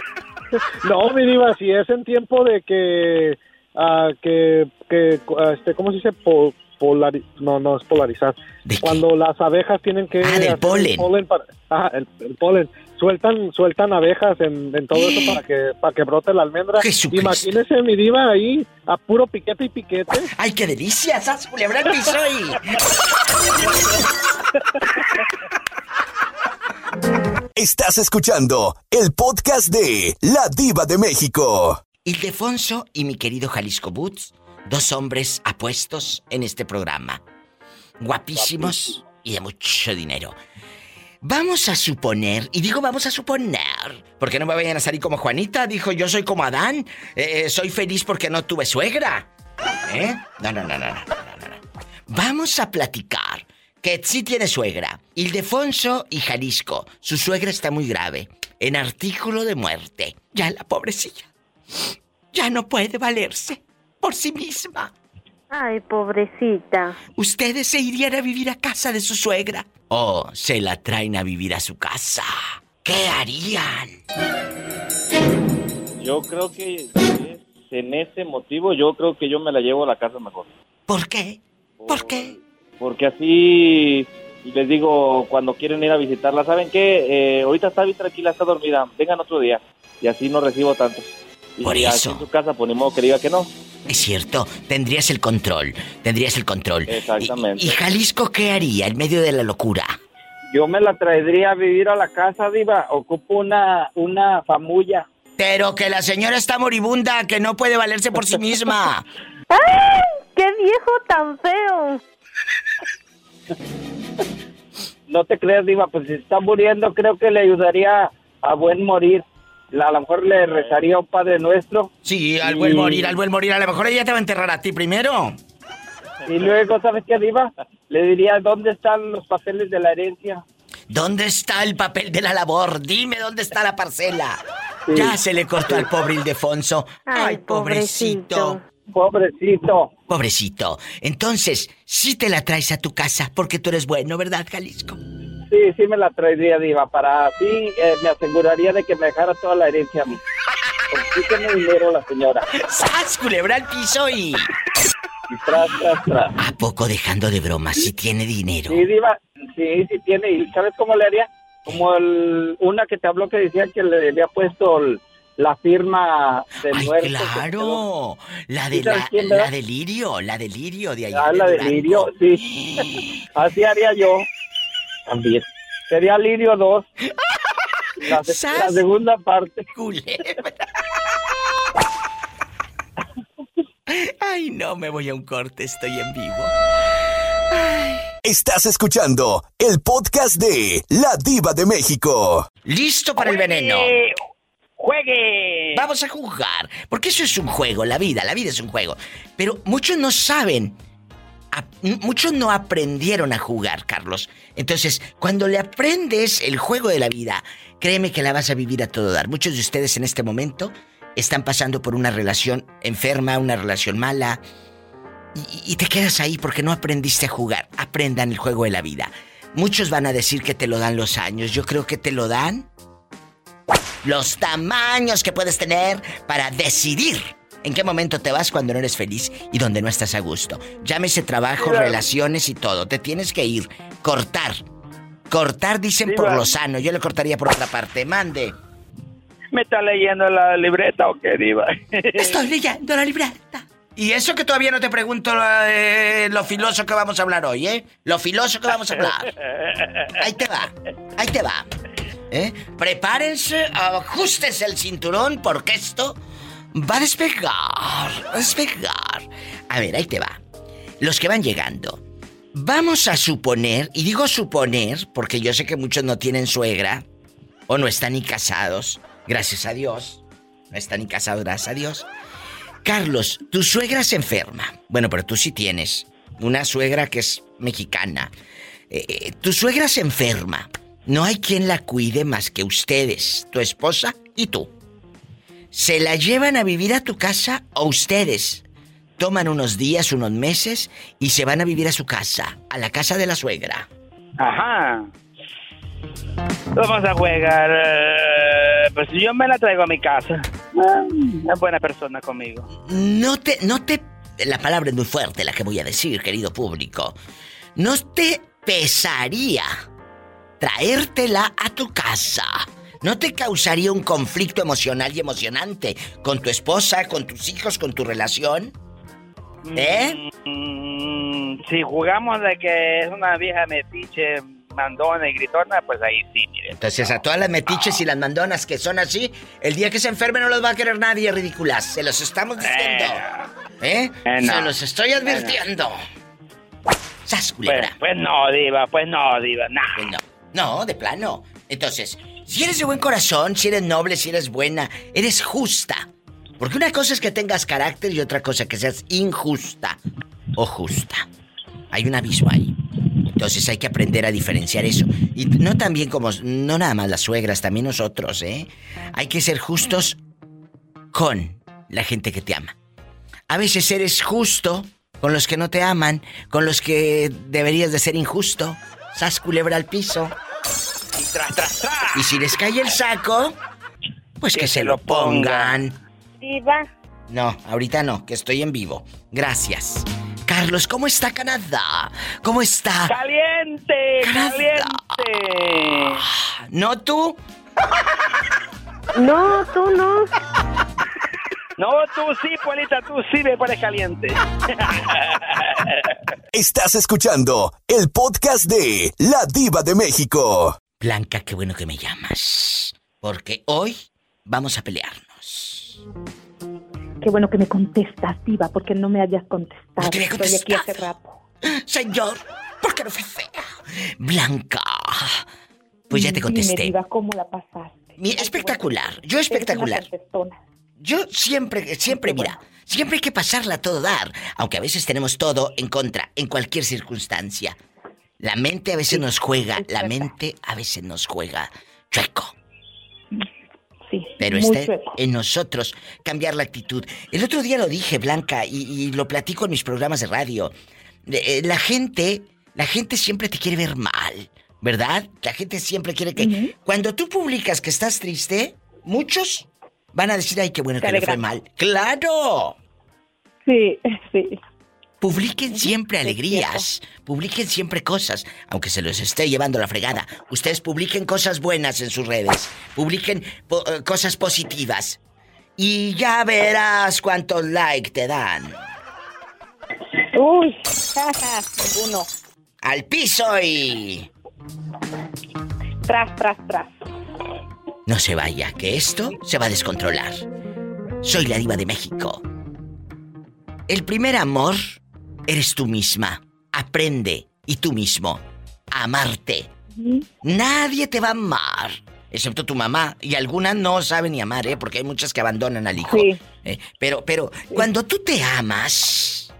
No, mi diva, si es en tiempo de que, ah, que, que, ah, este, ¿cómo se dice? Po- polari- no, no es polarizar. Cuando las abejas tienen que... Ah, del polen. para- ajá, el, el polen. Sueltan, sueltan abejas en, en todo eso para que, para que brote la almendra. Jesucristo. Imagínese mi diva ahí, a puro piquete y piquete. [laughs] ¡Ay, qué delicia! ¡Sas, culebra al piso y... Estás escuchando el podcast de La Diva de México. Ildefonso y mi querido Jalisco Boots, dos hombres apuestos en este programa. Guapísimos y de mucho dinero. Vamos a suponer, y digo vamos a suponer, porque no me vayan a salir como Juanita, dijo yo soy como Adán, eh, soy feliz porque no tuve suegra. ¿Eh? No, no, no, no, no, no, no. Vamos a platicar que sí tiene suegra. Ildefonso y Jalisco, su suegra está muy grave, en artículo de muerte. Ya la pobrecilla ya no puede valerse por sí misma. Ay, pobrecita. ¿Ustedes se irían a vivir a casa de su suegra? ¿O se la traen a vivir a su casa? ¿Qué harían? Yo creo que es- en ese motivo yo creo que yo me la llevo a la casa mejor. ¿Por qué? ¿Por qué? Porque así les digo cuando quieren ir a visitarla, ¿saben qué? Eh, ahorita está bien tranquila, está dormida, vengan otro día. Y así no recibo tanto. Y Por eso. en su casa, ni modo que diga que no. Es cierto, tendrías el control, tendrías el control. Exactamente. ¿Y Jalisco qué haría en medio de la locura? Yo me la traería a vivir a la casa, Diva. Ocupo una, una famulla. Pero que la señora está moribunda, que no puede valerse por sí misma. [laughs] ¡Ay! ¡Qué viejo tan feo! [laughs] No te creas, Diva, pues si está muriendo, creo que le ayudaría a buen morir. La- A lo mejor le rezaría un Padre Nuestro. Sí, al Y- buen morir, al buen morir. A lo mejor ella te va a enterrar a ti primero. Y luego, ¿sabes qué, Diva? Le diría, ¿dónde están los papeles de la herencia? ¿Dónde está el papel de la labor? Dime dónde está la parcela. Ya se le cortó al pobre Ildefonso. Ay, pobrecito. Pobrecito. Pobrecito. Entonces, sí te la traes a tu casa porque tú eres bueno, ¿verdad, Jalisco? Sí, sí me la traería, Diva. Para así eh, me aseguraría de que me dejara toda la herencia a mí. Porque sí tiene dinero la señora. ¡Sas, culebra al piso y... Y tras, tras, tras. ¿A poco dejando de bromas si tiene dinero? Sí, Diva. Sí, sí tiene. ¿Y sabes cómo le haría? Como el, una que te habló que decía que le había puesto el- la firma de Ay, muerto. claro. La de ¿Sí sabes la, la de Lirio, la de Lirio de allá. Ah, la de Durango. Lirio, sí. [gasps] Así haría yo. También. Sería Lirio 2. [laughs] La, segunda parte. Culebra. [laughs] Ay, no, me voy a un corte, estoy en vivo. Estás escuchando el podcast de La Diva de México. ¿Listo para el veneno? ¡Juegue! Vamos a jugar, porque eso es un juego, la vida, la vida es un juego. Pero muchos no saben, muchos no aprendieron a jugar, Carlos. Entonces, cuando le aprendes el juego de la vida, créeme que la vas a vivir a todo dar. Muchos de ustedes en este momento están pasando por una relación enferma, una relación mala, y, y te quedas ahí porque no aprendiste a jugar. Aprendan el juego de la vida. Muchos van a decir que te lo dan los años. Yo creo que te lo dan los tamaños que puedes tener para decidir en qué momento te vas cuando no eres feliz y donde no estás a gusto. Llámese trabajo, relaciones y todo. Te tienes que ir. Cortar. Cortar dicen por lo sano. Yo le cortaría por otra parte. Mande. ¿Me está leyendo la libreta o qué, Diva? [laughs] Estoy leyendo la libreta. Y eso que todavía no te pregunto eh, lo filoso que vamos a hablar hoy, ¿eh? Lo filoso que vamos a hablar. Ahí te va, ahí te va. ¿Eh? Prepárense, ajustense el cinturón porque esto va a despegar, a despegar. A ver, ahí te va. Los que van llegando. Vamos a suponer, y digo suponer porque yo sé que muchos no tienen suegra o no están ni casados, gracias a Dios. No están ni casados, gracias a Dios. Carlos, tu suegra se enferma. Bueno, pero tú sí tienes una suegra que es mexicana. Eh, eh, tu suegra se enferma. No hay quien la cuide más que ustedes, tu esposa y tú. ¿Se la llevan a vivir a tu casa o ustedes toman unos días, unos meses y se van a vivir a su casa, a la casa de la suegra? Ajá. Vamos a jugar. eh, pues yo me la traigo a mi casa. Ah, Es buena persona conmigo. No te, no te, la palabra es muy fuerte la que voy a decir, querido público. ¿No te pesaría traértela a tu casa? ¿No te causaría un conflicto emocional y emocionante con tu esposa, con tus hijos, con tu relación? ¿Eh? Mm, si jugamos de que es una vieja metiche, mandona y gritona, pues ahí sí, mire. Entonces a todas las metiches y las mandonas que son así, el día que se enfermen no los va a querer nadie, ridículas. Se los estamos diciendo. ¿Eh? Eh, no. Se los estoy advirtiendo. ¡Sas, culebra! Pues, pues no, diva, pues no, diva, nah. Pues no, no, de plano. Entonces, si eres de buen corazón, si eres noble, si eres buena, eres justa. Porque una cosa es que tengas carácter y otra cosa que seas injusta o justa. Hay un abismo ahí. Entonces hay que aprender a diferenciar eso. Y no también como, no nada más las suegras, también nosotros, ¿eh? Hay que ser justos con la gente que te ama. A veces eres justo con los que no te aman, con los que deberías de ser injusto. Sas culebra al piso. Y tras, tras, tras. Y si les cae el saco, pues que, se lo pongan. Diva, No, ahorita no, que estoy en vivo. Gracias. Carlos, ¿cómo está Canadá? ¿Cómo está? ¡Caliente! ¡Caliente! ¿No tú? no, tú no. No, tú sí, Polita, tú sí me pones caliente. Estás escuchando el podcast de La Diva de México. Blanca, qué bueno que me llamas. Porque hoy vamos a pelearnos. Qué bueno que me contestas, Diva, porque no me hayas contestado. No te Estoy aquí hace rato. Señor, ¿por qué no fui fea? Blanca. Pues ya te contesté. Dime, Diva, ¿cómo la pasaste? Mi- espectacular, yo espectacular. Yo siempre, siempre, mira, siempre hay que pasarla a todo dar, aunque a veces tenemos todo en contra, en cualquier circunstancia. La mente a veces nos juega, la mente a veces nos juega chueco. Sí. Pero está chueco. en nosotros cambiar la actitud. El otro día lo dije, Blanca, y, y lo platico en mis programas de radio. Eh, La gente, la gente siempre te quiere ver mal, ¿verdad? La gente siempre quiere que... Cuando tú publicas que estás triste, muchos van a decir, ay, qué bueno Te que le fue mal. ¡Claro! Sí, [laughs] sí. Publiquen siempre alegrías, publiquen siempre cosas, aunque se los esté llevando la fregada. Ustedes publiquen cosas buenas en sus redes, publiquen po- eh, cosas positivas. Y ya verás cuántos likes te dan. Uy, ninguno. Al piso y... Tras, tras, tras. No se vaya, que esto se va a descontrolar. Soy la diva de México. El primer amor eres tú misma. Aprende, y tú mismo, a amarte. Nadie te va a amar, excepto tu mamá. Y algunas no saben ni amar, ¿eh? Porque hay muchas que abandonan al hijo. Sí. ¿eh? Pero, pero, cuando tú te amas,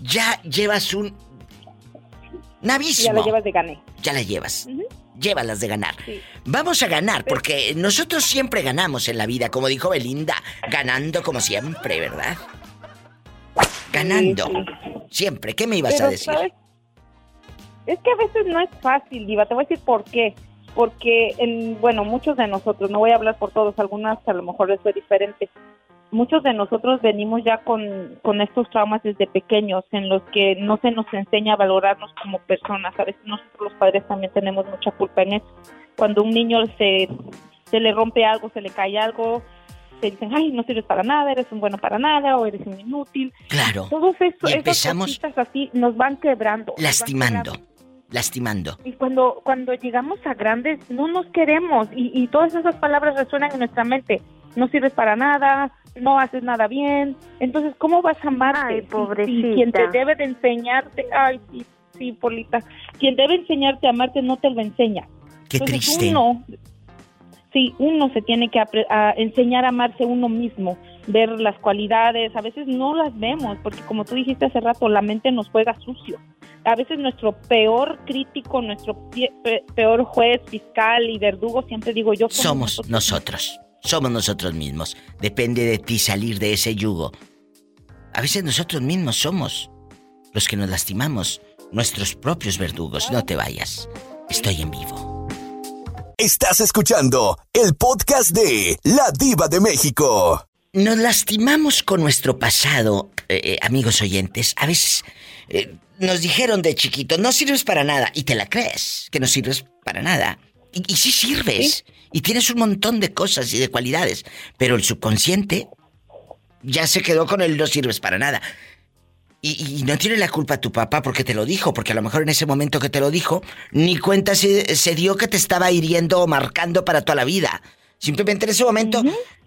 ya llevas un... Abismo. Ya lo llevas de gané. Ya la llevas. Llévalas de ganar. Vamos a ganar, porque nosotros siempre ganamos en la vida, como dijo Belinda, ganando como siempre, ¿verdad? Ganando. Siempre. ¿Qué me ibas Pero, a decir? ¿sabes? Es que a veces no es fácil, Diva. Te voy a decir por qué. Porque, en, bueno, muchos de nosotros, no voy a hablar por todos, algunas a lo mejor les fue diferente. Muchos de nosotros venimos ya con, con estos traumas desde pequeños, en los que no se nos enseña a valorarnos como personas. A veces nosotros los padres también tenemos mucha culpa en eso. Cuando un niño se, se le rompe algo, se le cae algo, te dicen, ay, no sirves para nada, eres un bueno para nada, o eres un inútil. Claro. Todos eso, Y esas empezamos cositas así nos van quebrando. nos van Lastimando. quebrando. Lastimando. Y cuando, cuando llegamos a grandes, no nos queremos. Y, y todas esas palabras resuenan en nuestra mente. No sirves para nada, no haces nada bien. Entonces, ¿cómo vas a amarte? Ay, Si- si pobrecita. quien te debe de enseñarte, ay, sí, sí, Polita. Quien debe enseñarte a amarte no te lo enseña. Qué Entonces, triste. Uno, sí, uno se tiene que a enseñar a amarse uno mismo, ver las cualidades, a veces no las vemos, porque como tú dijiste hace rato, la mente nos juega sucio. A veces nuestro peor crítico, nuestro peor juez, fiscal y verdugo, siempre digo yo, Somos nosotros. somos nosotros mismos. Depende de ti salir de ese yugo. A veces nosotros mismos somos los que nos lastimamos, nuestros propios verdugos. No te vayas. Estoy en vivo. Estás escuchando el podcast de La Diva de México. Nos lastimamos con nuestro pasado, eh, eh, amigos oyentes. A veces eh, nos dijeron de chiquito, no sirves para nada. Y te la crees, que no sirves para nada. Y, y sí sirves. Y tienes un montón de cosas y de cualidades. Pero el subconsciente ya se quedó con el no sirves para nada. Y, y no tiene la culpa tu papá porque te lo dijo, porque a lo mejor en ese momento que te lo dijo, ni cuenta se, se dio que te estaba hiriendo o marcando para toda la vida. Simplemente en ese momento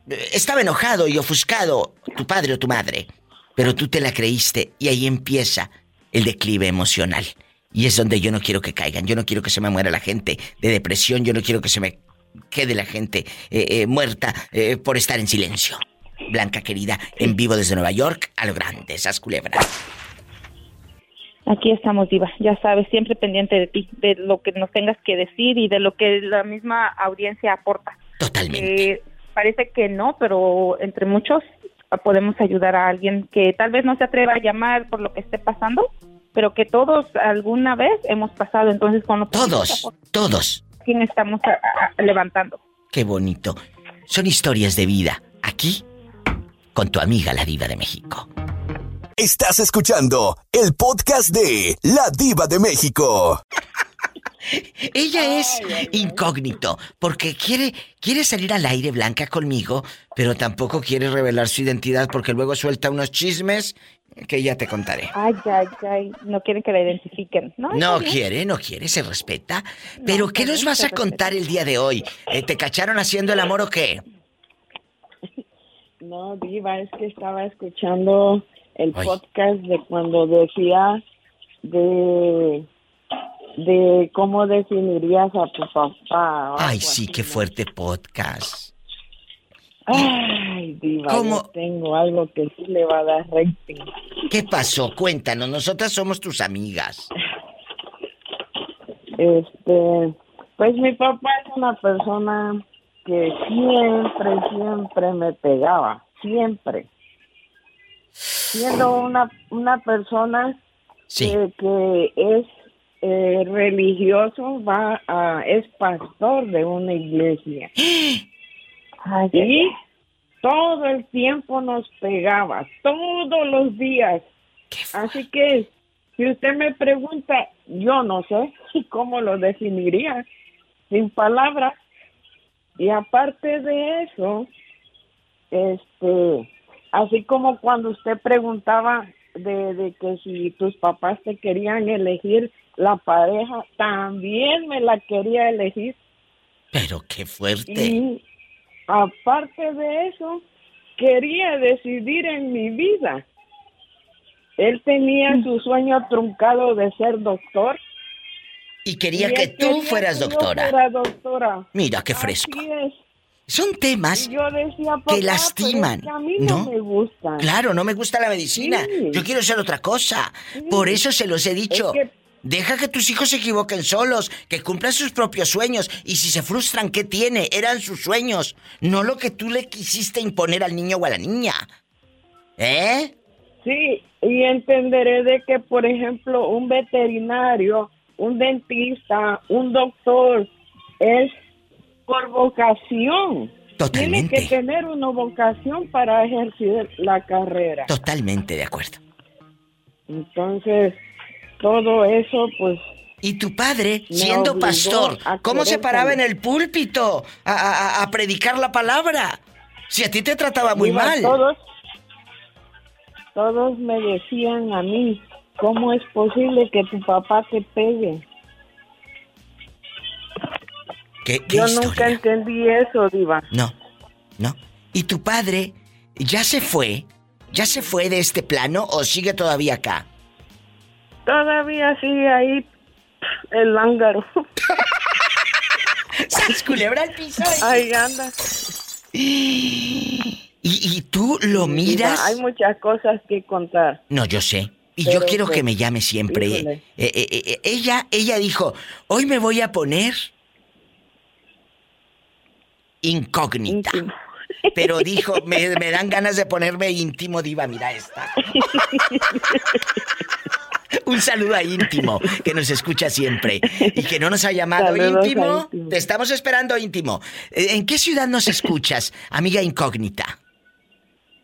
eh, estaba enojado y ofuscado tu padre o tu madre. Pero tú te la creíste y ahí empieza el declive emocional. Y es donde yo no quiero que caigan. Yo no quiero que se me muera la gente de depresión. Yo no quiero que se me quede la gente eh, eh, muerta eh, por estar en silencio. Blanca querida, en vivo desde Nueva York, a lo grande, esas culebras. Aquí estamos, Diva. Ya sabes, siempre pendiente de ti, de lo que nos tengas que decir y de lo que la misma audiencia aporta. Totalmente. Eh, parece que no, pero entre muchos podemos ayudar a alguien que tal vez no se atreva a llamar por lo que esté pasando, pero que todos alguna vez hemos pasado. Entonces, con Todos, todos. ¿Quién estamos a- a- levantando? Qué bonito. Son historias de vida. Aquí, con tu amiga la diva de México. Estás escuchando el podcast de La Diva de México. Ella es incógnito porque quiere quiere salir al aire blanca conmigo, pero tampoco quiere revelar su identidad porque luego suelta unos chismes que ya te contaré. Ay, ay, ay, no quieren que la identifiquen. No, No quiere, no quiere, se respeta. Pero ¿qué está nos vas a contar el día de hoy? Eh, ¿Te cacharon haciendo el amor o qué? No, Diva, es que estaba escuchando el podcast de cuando decía de de cómo definirías a tu papá. Ay, sí, qué fuerte podcast. Ay, Diva, ¿Cómo? yo tengo algo que sí le va a dar rating. ¿Qué pasó? Cuéntanos, nosotras somos tus amigas. Este, pues mi papá es una persona que siempre, siempre me pegaba, siempre. Siendo una, una persona que, que es eh, religioso, va a, es pastor de una iglesia. y todo el tiempo nos pegaba, todos los días. Así que si usted me pregunta, yo no sé [laughs] cómo lo definiría sin palabras. Y aparte de eso, este, así como cuando usted preguntaba de, de que si tus papás te querían elegir la pareja, también me la quería elegir. Pero qué fuerte. Y aparte de eso, quería decidir en mi vida. Él tenía su sueño truncado de ser doctor. Y quería Y que tú fueras doctora. fuera doctora. Mira qué fresco. Son temas Y yo decía, que "Papá, lastiman, pero es que a mí no, ¿no? me gusta. Claro, no me gusta la medicina. Sí. Yo quiero ser otra cosa. Por eso se los he dicho. Es que- Deja que tus hijos se equivoquen solos, que cumplan sus propios sueños. Y si se frustran, ¿qué tiene? Eran sus sueños, no lo que tú le quisiste imponer al niño o a la niña. ¿Eh? Sí, y entenderé de que, por ejemplo, un veterinario, un dentista, un doctor, es por vocación. Totalmente. Tiene que tener una vocación para ejercer la carrera. Totalmente de acuerdo. Entonces, todo eso, pues... Y tu padre, siendo pastor, ¿cómo se paraba en el púlpito a, a- a predicar la palabra? Si a ti te trataba muy mal. Todos, todos me decían a mí, ¿cómo es posible que tu papá te pegue? ¿Qué, qué Yo historia? nunca entendí eso, Diva. No, no. ¿Y tu padre ya se fue? ¿Ya se fue de este plano o sigue todavía acá? Todavía sigue ahí el lángaro. [laughs] ¡Sas, culebra al piso! Ahí anda. [gasps] ¿Y, y tú lo miras? Hay muchas cosas que contar. No, yo sé. Y Pero, yo quiero pues, que me llame siempre. Eh, eh, eh, ella, ella dijo, hoy me voy a poner incógnita. pero dijo, me, me dan ganas de ponerme íntimo, diva, mira esta. [laughs] Un saludo a íntimo, que nos escucha siempre y que no nos ha llamado íntimo. Íntimo. Te estamos esperando íntimo. ¿En qué ciudad nos escuchas, amiga incógnita?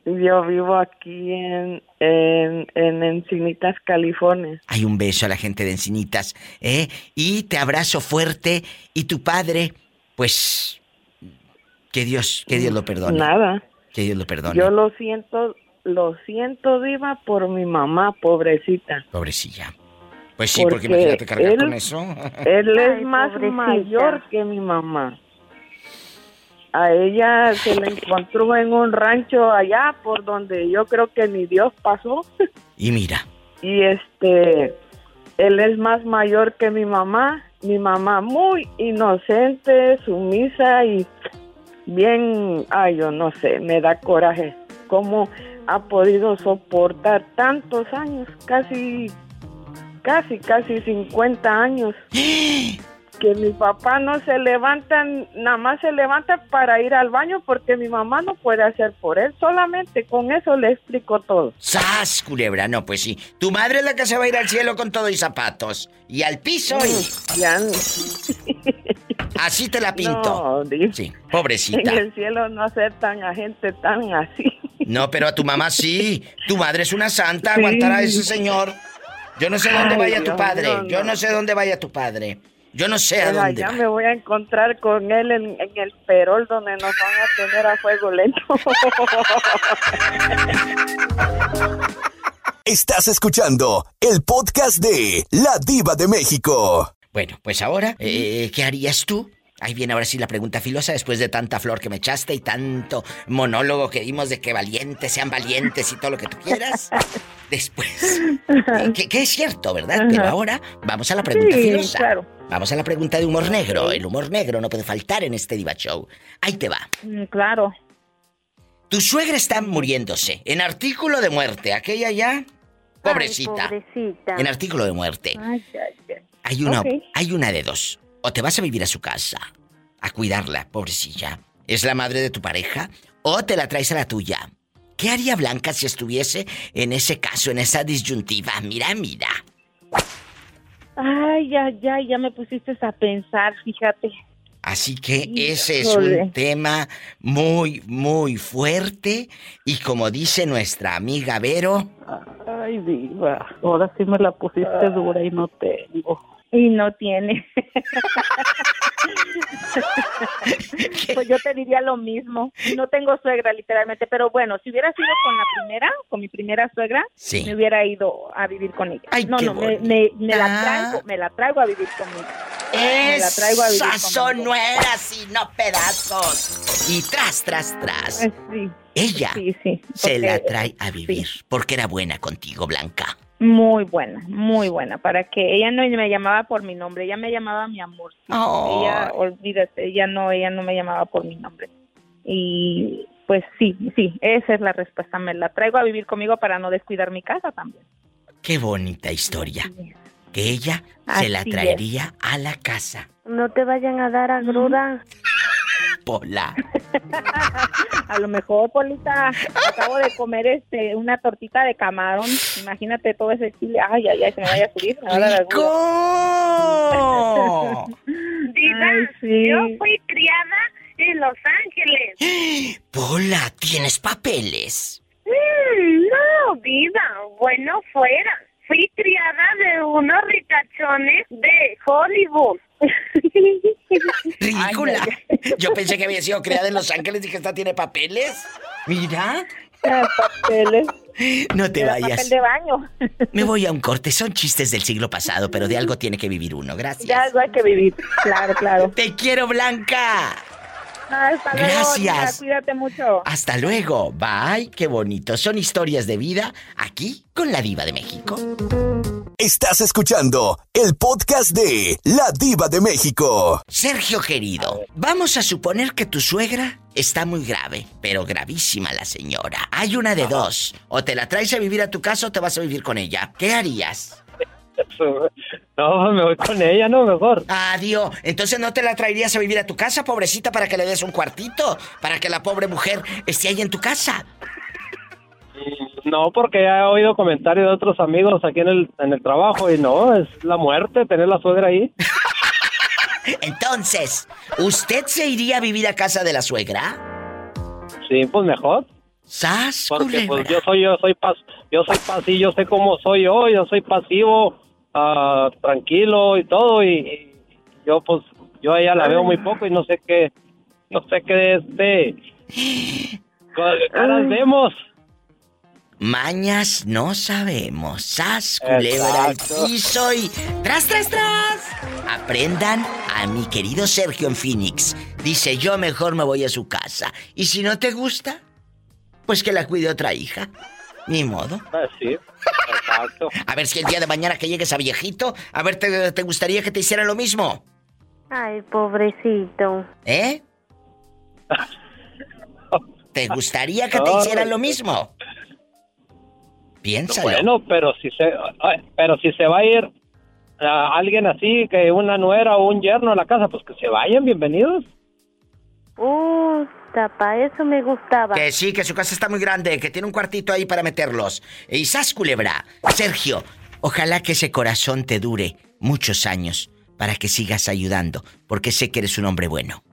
Yo vivo aquí en, en, en Encinitas, California. Hay un beso a la gente de Encinitas, ¿eh? Y te abrazo fuerte y tu padre, pues que Dios, que Dios lo perdone. Nada. Que Dios lo perdone. Yo lo siento, lo siento, Diva, por mi mamá, pobrecita. Pobrecilla. Pues sí, porque, Porque imagínate cargar él- con eso. Él es Ay, más pobrecita. mayor que mi mamá. A ella se le encontró en un rancho allá por donde yo creo que ni Dios pasó. [laughs] Y mira, Y este, él es más mayor que mi mamá. Mi mamá muy inocente, sumisa y bien, ay, yo no sé, me da coraje. ¿Cómo ha podido soportar tantos años? Casi, casi, casi 50 años. [gasps] [gasps] Que mi papá no se levanta, nada más se levanta para ir al baño porque mi mamá no puede hacer por él. Solamente con eso le explico todo. ¡Sas, culebra! No, pues sí. Tu madre es la que se va a ir al cielo con todo y zapatos. Y al piso y... Ya, [laughs] Así te la pinto. No. Sí, En pobrecita. el cielo no aceptan a gente tan así. No, pero a tu mamá sí. Tu madre es una santa, aguantará a ese señor. Yo no sé dónde Ay, vaya tu padre. Yo no sé dónde vaya tu padre. Yo no sé a Pero dónde allá va. me voy a encontrar con él en, en el perol donde nos van a tener a fuego lento. [laughs] Estás escuchando el podcast de La Diva de México. Bueno, pues ahora, eh, ¿qué harías tú? Ahí viene ahora sí la pregunta filosa después de tanta flor que me echaste y tanto monólogo que dimos de que valientes sean valientes y todo lo que tú quieras. [laughs] Después. que, que es cierto, ¿verdad? Pero ahora vamos a la pregunta Sí, filosa. claro. Vamos a la pregunta de humor negro. El humor negro no puede faltar en este Diva Show. Ahí te va. Mm, Claro. Tu suegra está muriéndose. En artículo de muerte. Aquella ya. Pobrecita. Ay, pobrecita. En artículo de muerte. Ay, ay, ay. Hay una, hay una de dos. O te vas a vivir a su casa, a cuidarla, pobrecilla. Es la madre de tu pareja, o te la traes a la tuya. ¿Qué haría Blanca si estuviese en ese caso, en esa disyuntiva? Mira, mira. Ay, ay, ay, ya me pusiste a pensar, fíjate. Así que ese es un tema muy, muy fuerte. Y como dice nuestra amiga Vero, Ay, diva, ahora sí me la pusiste dura y no tengo. Y no tiene. [laughs] pues yo te diría lo mismo. No tengo suegra, literalmente. Pero bueno, si hubiera sido con la primera, con mi primera suegra, Sí. me hubiera ido a vivir con ella. Ay, no, no, me, me- me la traigo, me la traigo a vivir conmigo. Me la traigo a vivir conmigo. no pedazos. Y tras, tras, tras. Eh, Sí, Ella sí, sí. se la trae a vivir porque era buena contigo, Blanca. Muy buena, muy buena, para que ella no me llamaba por mi nombre, ella me llamaba mi amor. Oh. Ella, olvídate, ella no, ella no me llamaba por mi nombre. Y pues sí, sí, esa es la respuesta, me la traigo a vivir conmigo para no descuidar mi casa también. Qué bonita historia. Que ella se la traería a la casa. No te vayan a dar agruda. Pola. [laughs] A lo mejor, Polita, acabo de comer este una tortita de camarón, imagínate todo ese chile, ay, ay, ay, se me vaya a subir, a agruda. [laughs] Diva, Ay, sí. yo fui criada en Los Ángeles. [gasps] Pola, ¿tienes papeles? Mm, no, Diva, bueno fuera. Fui criada de unos ricachones de Hollywood. [laughs] Ridícula. Yo pensé que había sido creada en Los Ángeles y que esta tiene papeles. Mira. papeles. No te vayas. Papel de baño. Me voy a un corte. Son chistes del siglo pasado, pero de algo tiene que vivir uno. Gracias. Ya algo hay que vivir. Claro, claro. Te quiero, Blanca. Hasta luego, Gracias. Cuídate mucho. Hasta luego. Bye. Qué bonito. Son historias de vida aquí con la Diva de México. Estás escuchando el podcast de La Diva de México. Sergio querido, vamos a suponer que tu suegra está muy grave, pero gravísima la señora. Hay una de dos. O te la traes a vivir a tu casa o te vas a vivir con ella. ¿Qué harías? No, me voy con ella, no, mejor. Adiós. Entonces no te la traerías a vivir a tu casa, pobrecita, para que le des un cuartito, para que la pobre mujer esté ahí en tu casa. No, porque ya he oído comentarios de otros amigos aquí en el, en el trabajo y no, es la muerte tener la suegra ahí. [laughs] Entonces, ¿usted se iría a vivir a casa de la suegra? Sí, pues mejor. ¡Sas, Porque pues yo soy, yo soy pas, yo soy pasivo, yo sé cómo soy yo, yo soy pasivo, ah, tranquilo y todo y, y yo pues, yo a ella la veo muy poco y no sé qué, no sé qué este, qué caras vemos. Mañas no sabemos. ¡Sas, culebra al piso y... ¡Tras, tras, tras! Aprendan a mi querido Sergio en Phoenix. Dice, yo mejor me voy a su casa. Y si no te gusta, pues que la cuide otra hija. Ni modo. Ah, sí, exacto. [laughs] A ver si el día de mañana que llegues a viejito, a ver, ¿te, te gustaría que te hiciera lo mismo? Ay, pobrecito. ¿Eh? [laughs] ¿Te gustaría que te No, hicieran lo mismo? Piénsalo. Bueno, pero si se, pero si se va a ir a alguien así, que una nuera o un yerno a la casa, pues que se vayan, bienvenidos. Uh, tapa, eso me gustaba. Que sí, que su casa está muy grande, que tiene un cuartito ahí para meterlos. Y sas, culebra. Sergio, ojalá que ese corazón te dure muchos años para que sigas ayudando, porque sé que eres un hombre bueno.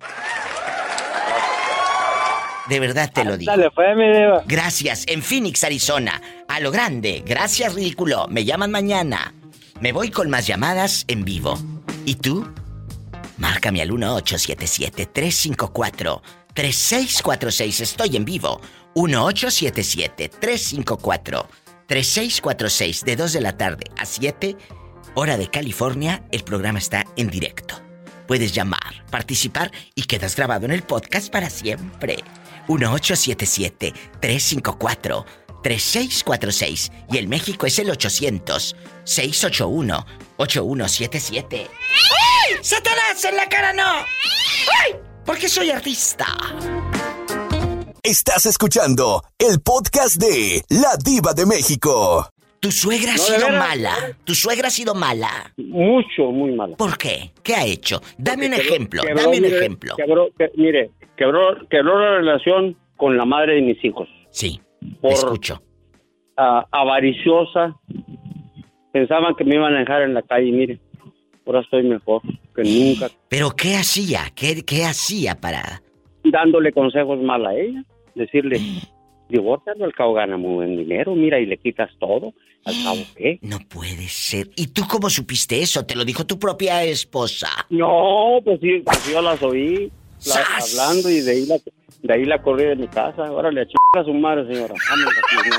De verdad te lo digo. Dale, fue mi diva. Gracias, en Phoenix, Arizona. A lo grande. Gracias, ridículo. Me llaman mañana. Me voy con más llamadas en vivo. ¿Y tú? Márcame al 1877-354-3646. Estoy en vivo. 1877-354-3646. De 2 de la tarde a 7, hora de California, el programa está en directo. Puedes llamar, participar y quedas grabado en el podcast para siempre. 1877-354-3646. Y el México es el 800-681-8177. ¡Ay! ¡Satanás en la cara no! ¡Ay! Porque soy artista. Estás escuchando el podcast de La Diva de México. Tu suegra ha No, sido mala. Tu suegra ha sido mala. Mucho, muy malo. ¿Por qué? ¿Qué ha hecho? Dame un Quebró- ejemplo. quebró, Dame un mire, ejemplo. Quebró, que- mire, quebró, quebró la relación con la madre de mis hijos. Sí, Por, escucho. avariciosa. Pensaban que me iban a dejar en la calle, mire. Ahora estoy mejor que nunca. ¿Pero qué hacía? ¿Qué, qué hacía para...? Dándole consejos mal a ella. Decirle, divórcialo, al cabo gana muy buen dinero, mira, y le quitas todo. Al cabo, ¿qué? No puede ser. ¿Y tú cómo supiste eso? ¿Te lo dijo tu propia esposa? No, pues sí, pues yo las oí hablando y de ahí la, de ahí la corrí de mi casa. Ahora le a su madre, señora. Aquí, ¿no?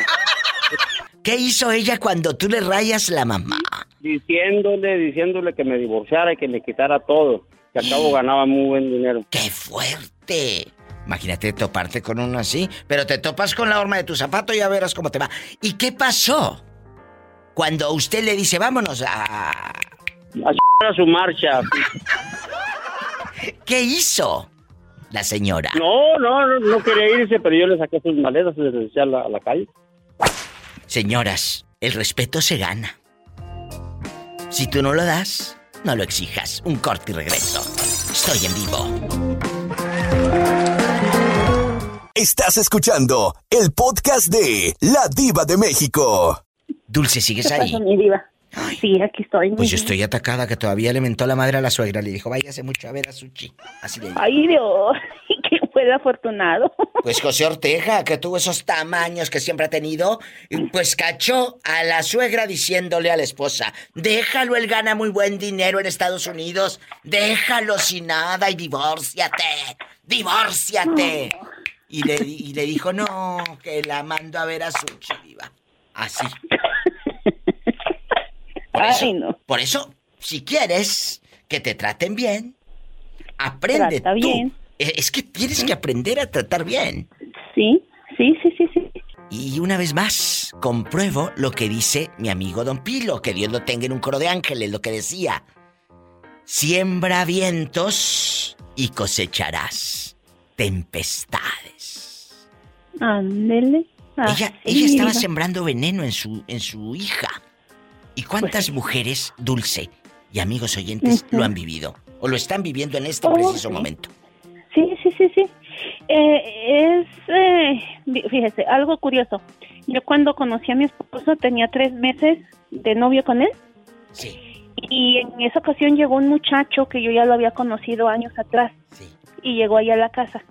¿Qué hizo ella cuando tú le rayas la mamá? Diciéndole, diciéndole que me divorciara y que me quitara todo. Que al cabo ganaba muy buen dinero. ¡Qué fuerte! Imagínate toparte con uno así, pero te topas con la horma de tu zapato y ya verás cómo te va. ¿Y qué pasó? Cuando usted le dice, vámonos a... A su marcha. [laughs] ¿Qué hizo la señora? No, no, no, no quería irse, pero yo le saqué sus maletas y les eché a la, a la calle. Señoras, el respeto se gana. Si tú no lo das, no lo exijas. Un corte y regreso. Estoy en vivo. Estás escuchando el podcast de La Diva de México. Dulce, ¿sigues ¿Qué ahí? pasa, mi diva? Sí, aquí estoy. Pues yo estoy atacada que todavía le mentó la madre a la suegra. Le dijo, váyase mucho a ver a Suchi. Así le dijo. Ay, Dios, fue el afortunado. [laughs] Pues José Ortega, que tuvo esos tamaños que siempre ha tenido, pues cachó a la suegra diciéndole a la esposa, déjalo, él gana muy buen dinero en Estados Unidos, déjalo sin nada y divórciate, divórciate. Y le, y le dijo, no, que la mando a ver a Suchi, diva. Así. Por eso, Ay, no. por eso, si quieres que te traten bien, aprende Trata tú. bien. Eh, Es que tienes que aprender a tratar bien. Sí, sí, sí, sí, sí. Y una vez más, compruebo lo que dice mi amigo Don Pilo, que Dios lo tenga en un coro de ángeles, lo que decía. Siembra vientos y cosecharás tempestades. Ándele. ella Así, ella estaba sembrando veneno en su, en su hija. ¿Y cuántas mujeres, Dulce, y amigos oyentes lo han vivido? ¿O lo están viviendo en este Oh, preciso sí. momento? Sí, sí, sí, sí. Eh, es, eh, fíjese, algo curioso. Yo cuando conocí a mi esposo tenía tres meses de novio con él. Sí. Y en esa ocasión llegó un muchacho que yo ya lo había conocido años atrás. Y llegó ahí a la casa.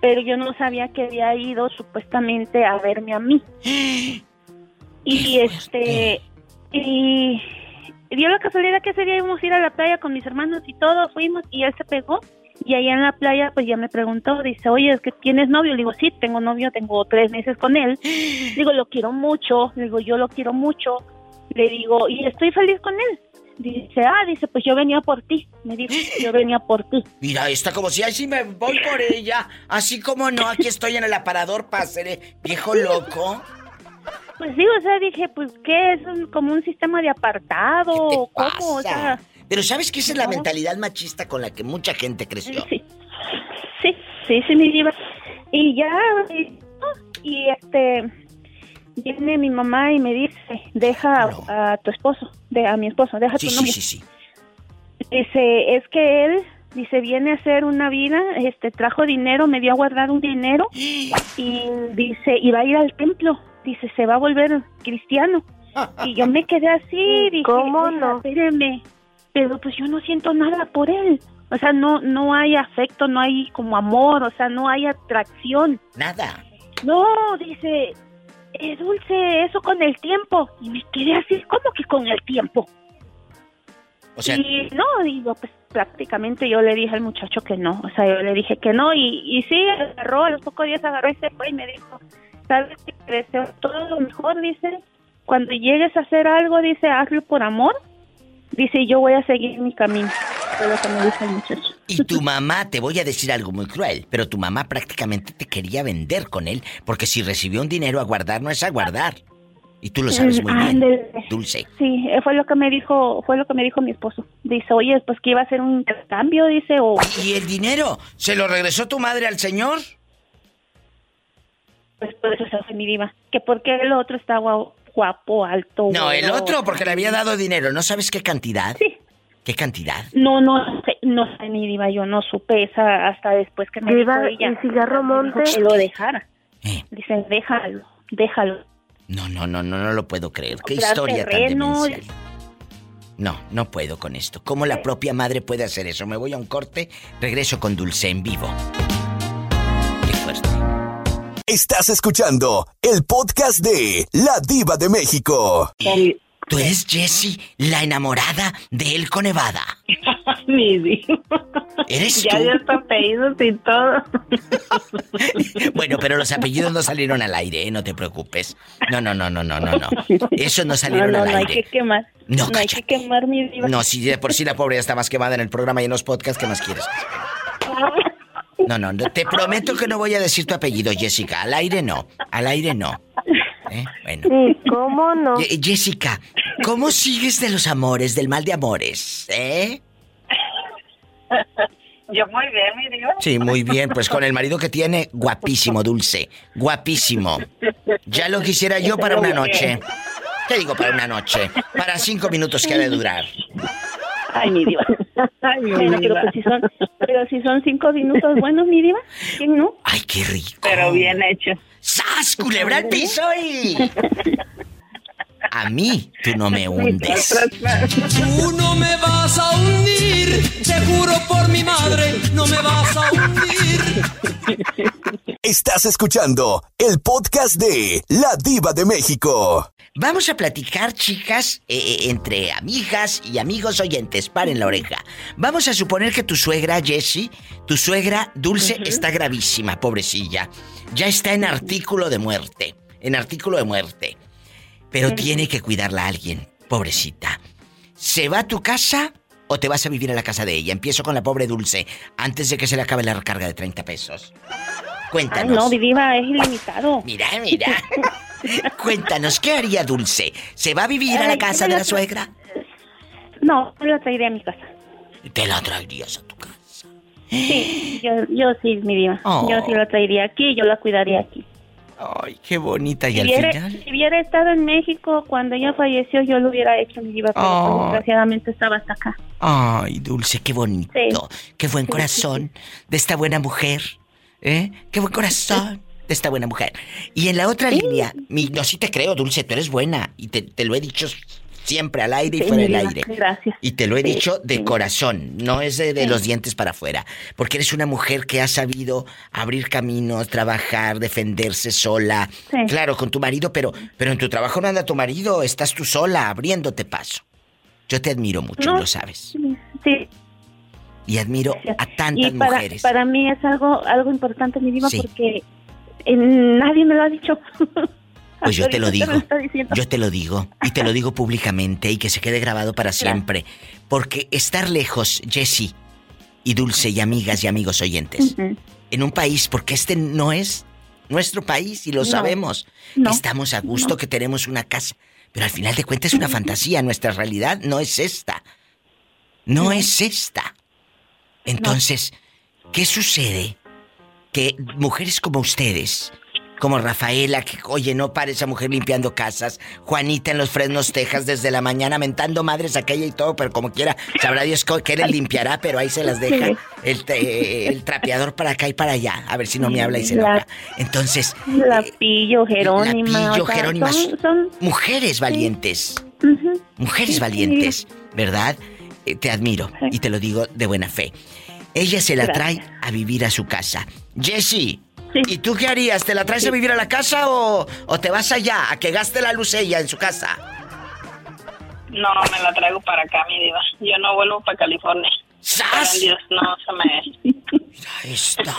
Pero yo no sabía que había ido supuestamente a verme a mí. [gasps] Y este, y dio la casualidad que ese día íbamos a ir a la playa con mis hermanos y todo, fuimos y él se pegó. Y allá en la playa, pues ya me preguntó, dice, oye, ¿es que tienes novio? Le digo, sí, tengo novio, tengo tres meses con él. Le [gasps] digo, lo quiero mucho, le digo, yo lo quiero mucho. Le digo, y estoy feliz con él. Dice, ah, dice, pues yo venía por ti. Me dijo, yo [gasps] venía por ti. Mira, está como si, ay, sí me voy por ella. Así como no, aquí estoy en el aparador para ser eh, viejo loco. Pues sí, o sea, dije, pues, ¿qué es? ¿Un- ¿Como un sistema de apartado? ¿O ¿Cómo? O sea, Pero ¿sabes qué esa es la mentalidad machista con la que mucha gente creció? Sí, sí, sí, sí, mi diva. Y ya, y, este, viene mi mamá y me dice, deja a, a tu esposo, de, a mi esposo, deja a Sí, tu sí, novio. sí, sí. Dice, es que él, dice, viene a hacer una vida, este, trajo dinero, me dio a guardar un dinero y dice, y va a ir al templo. Dice, se va a volver cristiano. [laughs] Y yo me quedé así, dije, ¿Cómo no? Espéreme, pero pues yo no siento nada por él. O sea, no, no hay afecto, no hay como amor, o sea, no hay atracción. Nada. No, dice, es dulce eso con el tiempo. Y me quedé así, ¿cómo que con el tiempo? O sea, y no, digo, pues prácticamente yo le dije al muchacho que no, o sea, yo le dije que no, y, y sí, agarró, a los pocos días agarró y se fue y me dijo, sabes que deseo todo lo mejor, dice, cuando llegues a hacer algo, dice, hazlo por amor, dice, yo voy a seguir mi camino, y tu mamá, te voy a decir algo muy cruel, pero tu mamá prácticamente te quería vender con él, porque si recibió un dinero a guardar, no es a guardar. Y tú lo sabes muy bien. Dulce. Sí, eh, fue lo que me dijo, fue lo que me dijo mi esposo. Dice, oye, pues que iba a hacer un intercambio, dice, o... ¿Y el dinero? ¿Se lo regresó tu madre al señor? Pues por eso se fue mi diva. Que porque el otro está guau- guapo, alto. No, el otro, porque le había dado dinero. ¿No sabes qué cantidad? Sí. ¿Qué cantidad? No, no sé, no sé, mi diva, yo no supe esa hasta después que me Diva, dijo ella. ¿y cigarro monte? Que lo dejara. Eh. Dice, déjalo, déjalo. No, no, no, no, no lo puedo creer. ¿Qué Comprar historia tan demencial? No, no puedo con esto. ¿Cómo la propia madre puede hacer eso? Me voy a un corte, regreso con Dulce en vivo. Qué fuerte. Estás escuchando el podcast de La Diva de México. ¿Tú eres Jessie, la enamorada de él con Evada? Mi [laughs] diva. ¿Eres Ya tú? dio hasta apellidos y todo. [laughs] Bueno, pero los apellidos no salieron al aire, ¿eh? no te preocupes. No, no, no, no, no, no, no. Esos no No, salieron no, al no hay que aire. quemar. No, No, hay que quemar mi diva. No, si de por sí la pobre ya está más quemada en el programa y en los podcasts, ¿qué más quieres? No, no, no, te prometo que no voy a decir tu apellido, Jessica. Al aire no, al aire no. ¿Eh? Bueno. Sí, ¿cómo no? Ye- Jessica, ¿cómo sigues de los amores, del mal de amores? ¿Eh? Yo muy bien, mi diva. Sí, muy bien, pues con el marido que tiene, guapísimo, dulce, guapísimo. Ya lo quisiera yo para una noche. ¿Qué digo para una noche? Para cinco minutos que ha de durar. Ay, mi diva. [laughs] Ay, mi Bueno, pero diva. pues si son, pero si son cinco minutos buenos, mi diva, ¿quién no? Ay, qué rico. Pero bien hecho. ¡Sas, culebra al piso y... A mí, tú no me hundes. Tú no me vas a hundir, te juro por mi madre, no me vas a hundir. Estás escuchando el podcast de La Diva de México. Vamos a platicar, chicas, eh, eh, entre amigas y amigos oyentes. Paren la oreja. Vamos a suponer que tu suegra, Jessie, tu suegra Dulce, está gravísima, pobrecilla. Ya está en artículo de muerte. En artículo de muerte. Pero tiene que cuidarla a alguien, pobrecita. ¿Se va a tu casa o te vas a vivir a la casa de ella? Empiezo con la pobre Dulce, antes de que se le acabe la recarga de 30 pesos. Ay, Cuéntanos. no, mi diva, es ilimitado. Mira, mira. [laughs] Cuéntanos, ¿qué haría Dulce? ¿Se va a vivir a la Ay, casa de la suegra? No, yo la traeré a mi casa. Te la traerías a tu casa. Sí, yo, yo sí, mi diva. Oh. Yo sí la traería aquí, yo la cuidaría aquí. Ay, qué bonita. Y Si al hubiera, final. si hubiera estado en México cuando ella falleció, yo lo hubiera hecho, mi diva, pero Oh. pues, desgraciadamente estaba hasta acá. Ay, Dulce, qué bonito. Sí. Qué buen Sí, corazón de esta buena mujer. ¿Eh? Qué buen corazón esta buena mujer. Y en la otra línea, mi, no, sí te creo, Dulce, tú eres buena. Y te, te lo he dicho siempre al aire y Sí, fuera del aire. Gracias. Y te lo he Sí, dicho de corazón, no es de, los dientes para afuera. Porque eres una mujer que ha sabido abrir caminos, trabajar, defenderse sola. Claro, con tu marido, pero, pero en tu trabajo no anda tu marido, estás tú sola, abriéndote paso. Yo te admiro mucho, No. lo sabes. Sí, Y admiro a tantas y para, mujeres. para mí es algo algo importante, mi diva, Sí. porque nadie me lo ha dicho. Pues yo te lo digo. lo. Yo te lo digo. Y te lo digo públicamente y que se quede grabado para siempre. Porque estar lejos, Jessie y Dulce y amigas y amigos oyentes, en un país, porque este no es nuestro país y lo No. sabemos. No. Estamos a gusto que tenemos una casa. Pero al final de cuentas es una fantasía. Nuestra realidad no es esta. No es esta. Entonces, ¿qué sucede? Que mujeres como ustedes, como Rafaela, que oye, no para esa mujer limpiando casas, Juanita en los Fresnos, Texas, desde la mañana mentando madres aquella y todo, pero como quiera, sabrá Dios que les limpiará, pero ahí se las deja el, el trapeador para acá y para allá, a ver si no me habla y se La- enoja. Entonces, La Pillo, Jerónima. Lapillo, o sea, Jerónima, son- son- mujeres valientes, mujeres valientes, ¿verdad? Eh, te admiro y te lo digo de buena fe. Ella se la Gracias. trae a vivir a su casa. Jessie, ¿y tú qué harías? ¿Te la traes a vivir a la casa o, o te vas allá a que gaste la luz ella en su casa? No, me la traigo para acá, mi diva. Yo no vuelvo para California. ¡Sas! Dios, no se me... Esta,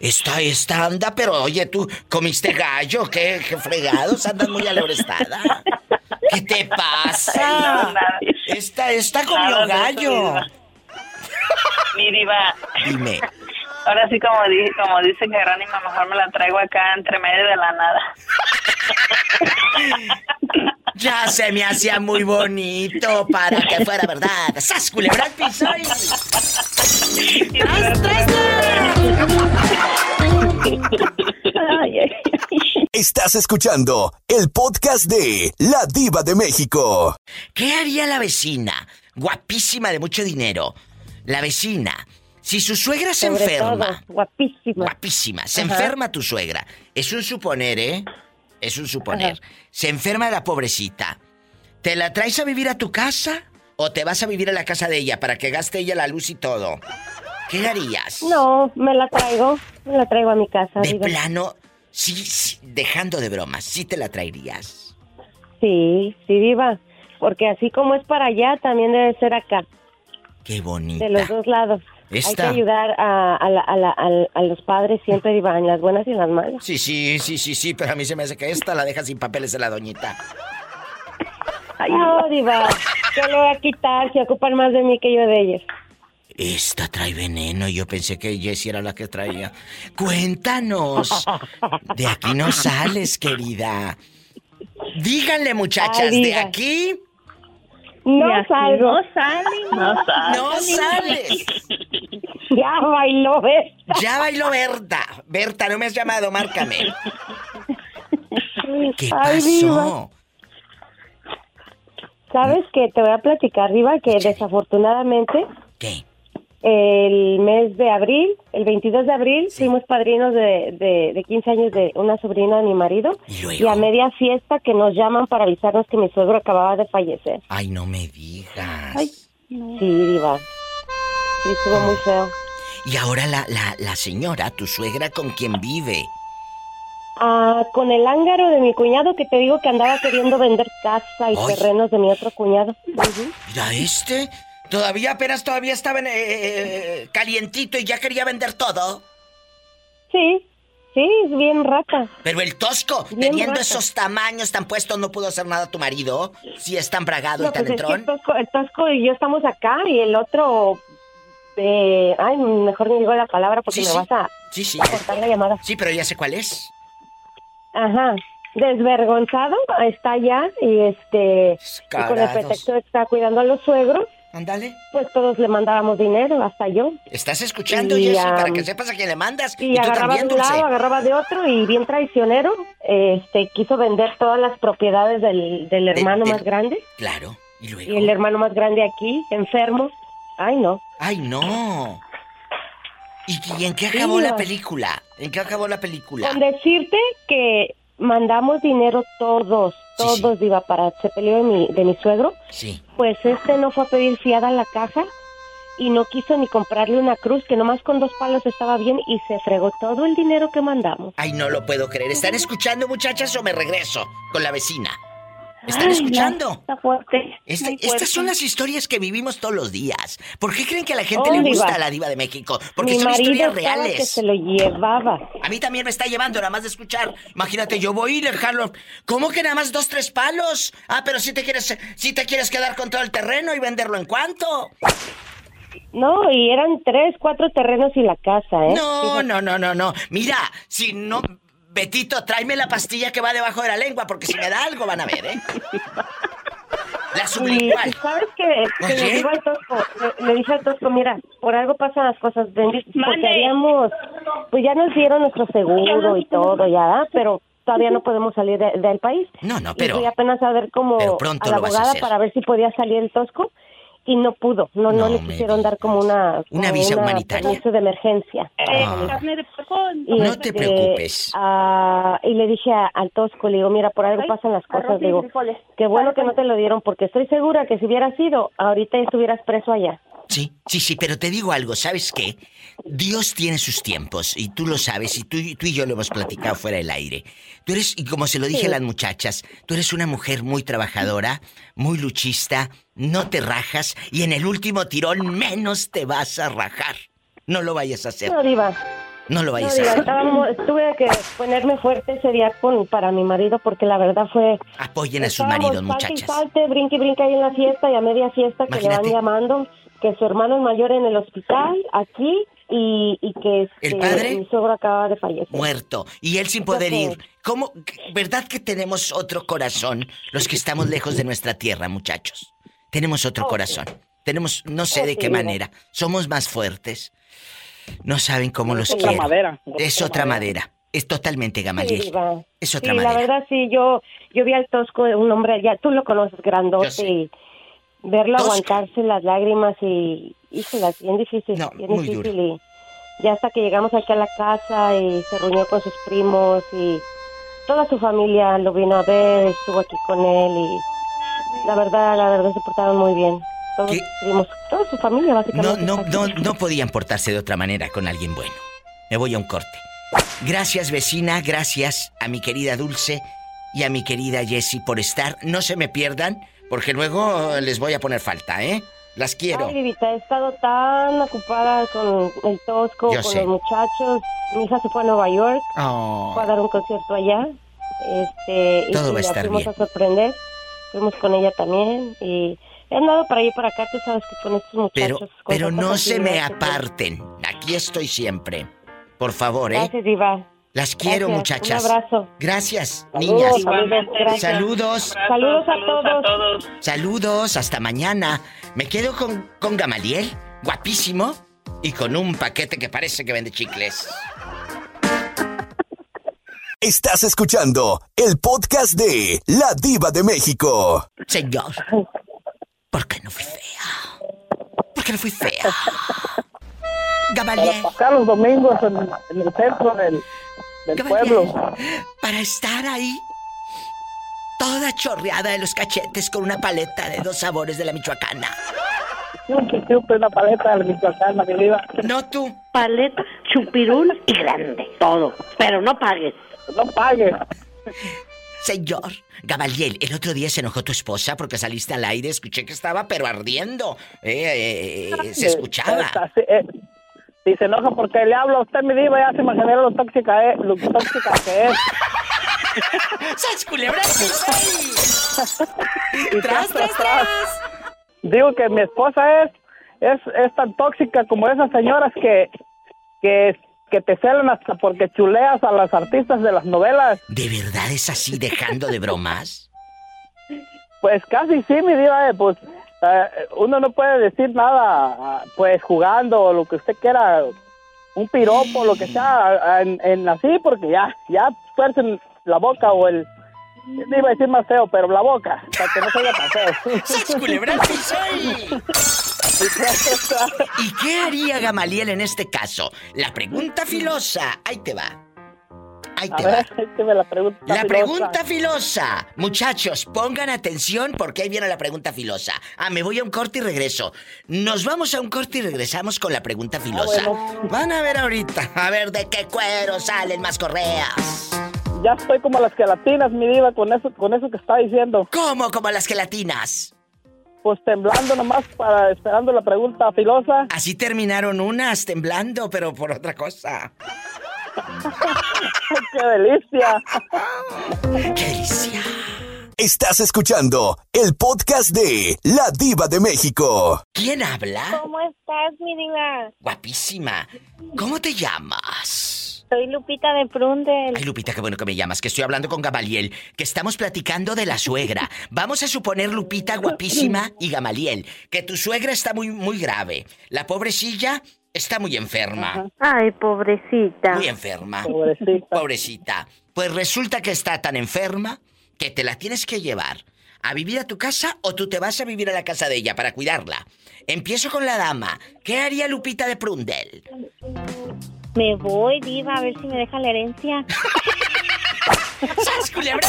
esta, esta anda, pero oye, tú comiste gallo, qué, qué fregados, andas muy alebrestada. ¿Qué te [laughs] pasa? No, nada. Esta, esta comió Nada gallo. [laughs] mi diva. Dime. [laughs] ahora sí como, di- como dice Jerónima, mejor me la traigo acá entre medio de la nada. [laughs] Ya se me hacía muy bonito para que fuera verdad. ¡Sas, culebra piso y- ¡Tras, tras, Estás escuchando el podcast de La Diva de México. ¿Qué haría la vecina? Guapísima de mucho dinero. La vecina. Si su suegra se Sobre enferma. todo, guapísima. Guapísima. Se Ajá. enferma tu suegra. Es un suponer, ¿eh? Es un suponer. Se enferma la pobrecita. ¿Te la traes a vivir a tu casa? ¿O te vas a vivir a la casa de ella para que gaste ella la luz y todo? ¿Qué harías? No, me la traigo, me la traigo a mi casa. De plano, sí, sí, dejando de bromas, sí te la traerías. Sí, sí, diva. Porque así como es para allá, también debe ser acá, Qué bonita. de los dos lados. Hay Esta. que ayudar a, a, la- a, la- al- a los padres siempre, diva, en las buenas y en las malas. Sí, sí, sí, sí, sí, pero a mí se me hace que esta la deja sin papeles de la doñita. no, diva, ¿qué le voy a quitar si ocupan más de mí que yo de ellos? Esta trae veneno, yo pensé que Jessie era la que traía. Cuéntanos. De aquí no sales, querida. Díganle, muchachas, Ay, de aquí No salgo. no sale, [laughs] No sabes. no sales. [laughs] Ya bailó, ¿ves? Ya bailó Berta. Berta, no me has llamado, márcame. [laughs] ¿Qué Ay, diva. pasó? ¿Sabes que Te voy a platicar, Diva, que desafortunadamente ¿Qué? El mes de abril, el 22 de abril, fuimos padrinos de, de, de 15 años de una sobrina de mi marido. ¿Y Y a media fiesta que nos llaman para avisarnos que mi suegro acababa de fallecer. Ay, no me digas. Sí, Diva. Sí, estuvo muy feo. Y ahora la, la, la señora, tu suegra, ¿con quién vive? Ah, con el ángaro de mi cuñado que te digo que andaba queriendo vender casa y Ay. terrenos de mi otro cuñado. Mira este. Todavía apenas todavía estaba en, eh, eh, calientito y ya quería vender todo. Sí, sí, es bien rata. Pero el tosco, Bien teniendo rata. esos tamaños tan puestos, no pudo hacer nada tu marido. Si es tan bragado No, y tan pues es que el entrón. tosco, el Tosco y yo estamos acá y el otro... eh, ay, mejor ni digo la palabra porque Sí, me sí. vas a, Sí, sí. a cortar la llamada. Sí, pero ya sé cuál es. Ajá. Desvergonzado está allá y este y con el pretexto de que está cuidando a los suegros Ándale. Pues todos le mandábamos dinero, hasta yo. ¿Estás escuchando, Y, Jessy? Para am, que sepas a quién le mandas. Y, agarraba de un lado, agarraba de otro y bien traicionero, este, quiso vender todas las propiedades del, del hermano más grande. Claro. Y luego. Y el hermano más grande aquí, enfermo. Ay, no. ¡Ay, no! ¿Y, y en qué acabó Sí, la película? ¿En qué acabó la película? Con decirte que mandamos dinero todos, todos, Diva, para se peleó de mi, de mi suegro. Sí. Pues este no fue a pedir fiada a la caja y no quiso ni comprarle una cruz, que nomás con dos palos estaba bien y se fregó todo el dinero que mandamos. Ay, no lo puedo creer. ¿Están escuchando, muchachas, o me regreso con la vecina? ¿Están Ay, escuchando? no, está fuerte. Este- fuerte. estas son las historias que vivimos todos los días. ¿Por qué creen que a la gente Oh, le Diva. gusta la diva de México? Porque mi son marido historias reales. que se lo llevaba. A mí también me está llevando nada más de escuchar. Imagínate, yo voy y le jalo. ¿Cómo que nada más dos, tres palos? Ah, pero si te quieres, si te quieres quedar con todo el terreno y venderlo en cuánto. No, y eran tres, cuatro terrenos y la casa, ¿eh? No, no, no, no, no. Mira, si no. Betito, tráeme la pastilla que va debajo de la lengua, porque si me da algo van a ver, ¿eh? La Y sublingual. sabes que, que le, digo al tosco, le, le dije al tosco, mira, por algo pasan las cosas, ven, porque habíamos, pues ya nos dieron nuestro seguro y todo, ya, pero todavía no podemos salir de- del país. No, no, Y pero. fui apenas a ver pero pronto a la lo vas a abogada hacer. para ver si podía salir el tosco y no pudo, no, no, No le quisieron dar como una, Una como visa humanitaria. permiso de emergencia. Ah. De puerco. Y, No te este, preocupes. ah, y le dije a- al tosco, le digo, mira, por algo Ay, pasan las cosas. digo, frijoles. qué bueno que no te lo dieron, porque estoy segura que si hubieras ido, ahorita estuvieras preso allá. Sí, sí, sí, pero te digo algo, ¿sabes qué? Dios tiene sus tiempos y tú lo sabes y tú, tú y yo lo hemos platicado fuera del aire. Tú eres, y como se lo dije Sí. a las muchachas, tú eres una mujer muy trabajadora, muy luchista, no te rajas y en el último tirón menos te vas a rajar. No lo vayas a hacer, No, Diva. no lo No, vayas a Diva, hacer. estábamos- tuve que ponerme fuerte ese día con, para mi marido, porque la verdad fue... Apoyen a sus maridos, muchachas. Salte, brinque, y brinque ahí en la fiesta y a media fiesta que le Imagínate. van llamando que su hermano es mayor en el hospital, aquí, y, y que este, ¿El padre? mi suegro acaba de fallecer. Muerto. Y él sin poder Entonces- ir. ¿Cómo? ¿Verdad que tenemos otro corazón los que estamos lejos de nuestra tierra, muchachos? Tenemos otro corazón. Tenemos, no sé Oh, de sí, qué Diva. manera. Somos más fuertes. No saben cómo los otra quiero. madera, Es otra otra madera. Es totalmente Sí, Gamaliel. Diva. Es otra Sí, madera. la verdad sí, yo yo vi al Tosco, un hombre allá, tú lo conoces, grandote, y verlo Tosco. aguantarse las lágrimas y, híjolas, bien difícil, No, bien muy difícil. Y ya hasta que llegamos aquí a la casa y se reunió con sus primos y toda su familia lo vino a ver, estuvo aquí con él y la verdad, la verdad se portaron muy bien. Todos primos, toda su familia No, básicamente. no, no, aquí. no podían portarse de otra manera con alguien bueno. Me voy a un corte. Gracias, vecina. Gracias a mi querida Dulce y a mi querida Jessie por estar. No se me pierdan, porque luego les voy a poner falta, ¿eh? Las quiero. Ay, Vivita, he estado tan ocupada con el Tosco, Yo con sé. los muchachos. Mi hija se fue a Nueva York, Oh. fue a dar un concierto allá. Este, Todo y va a estar bien. a sorprender. Fuimos con ella también y he andado para y para acá, tú sabes que con estos Pero, muchachos. pero tanta no se me aparten. Aquí estoy siempre. Por favor, ¿eh? Gracias, Diva. Las quiero, Gracias. muchachas. Un abrazo. Gracias, Saludos, niñas. saludos, gracias. Saludos. Saludos a todos. Saludos, hasta mañana. Me quedo con, con Gamaliel, guapísimo, y con un paquete que parece que vende chicles. Estás escuchando el podcast de La Diva de México. Señor, ¿por qué no fui fea? ¿Por qué no fui fea? Gamaliel, Acá los domingos en, en el centro del, del Gamaliel, pueblo. para estar ahí, toda chorreada de los cachetes con una paleta de dos sabores de la Michoacana. Chupi, chupi, una paleta de Michoacán, mi vida. No tú. Paleta, chupirul y grande. Todo. Pero no pagues. No pagues. Señor, Gamaliel, el otro día se enojó tu esposa porque saliste al aire, escuché que estaba pero ardiendo. Eh, eh, eh, se escuchaba. Sí, eh, Si se enoja porque le hablo a usted, mi diva, ya se imaginará lo tóxica, eh, lo tóxica que es. [laughs] ¡Sas culebra! Y tras, tras, tras. Digo que mi esposa es, es, es tan tóxica como esas señoras que, que, que te celan hasta porque chuleas a las artistas de las novelas. ¿De verdad es así, dejando de bromas? [laughs] Pues casi sí, mi diva, eh, pues eh, uno no puede decir nada, pues jugando o lo que usted quiera, un piropo, lo que sea, en, en así, porque ya, ya tuercen la boca o el... No iba a decir más feo, pero la boca, para que no se oiga tan feo. [laughs] ¡Sas culebra piso [laughs] y- [laughs] ¿Y qué haría Gamaliel en este caso? La pregunta filosa. Ahí te va. Ahí A te ver, va. écheme la pregunta La filosa. pregunta filosa. Muchachos, pongan atención porque ahí viene la pregunta filosa. Ah, me voy a un corte y regreso. Nos vamos a un corte y regresamos con la pregunta filosa. Van a ver ahorita. A ver de qué cuero salen más correas. Ya estoy como las gelatinas, mi diva, con eso, con eso que está diciendo. ¿Cómo como las gelatinas? Pues temblando nomás para esperando la pregunta filosa. Así terminaron unas temblando, pero por otra cosa. [laughs] ¡Qué delicia! [laughs] ¡Qué delicia! Estás escuchando el podcast de La Diva de México. ¿Quién habla? ¿Cómo estás, mi diva? Guapísima. ¿Cómo te llamas? Soy Lupita de Prundel. Ay, Lupita, qué bueno que me llamas, que estoy hablando con Gamaliel, que estamos platicando de la suegra. Vamos a suponer, Lupita, guapísima y Gamaliel, que tu suegra está muy, muy grave. La pobrecilla está muy enferma. Ay, pobrecita. Muy enferma. Pobrecita. Pobrecita. Pues resulta que está tan enferma que te la tienes que llevar a vivir a tu casa o tú te vas a vivir a la casa de ella para cuidarla. Empiezo con la dama. ¿Qué haría Lupita de Prundel? Me voy, diva, a ver si me deja la herencia. ¡Sas, culebra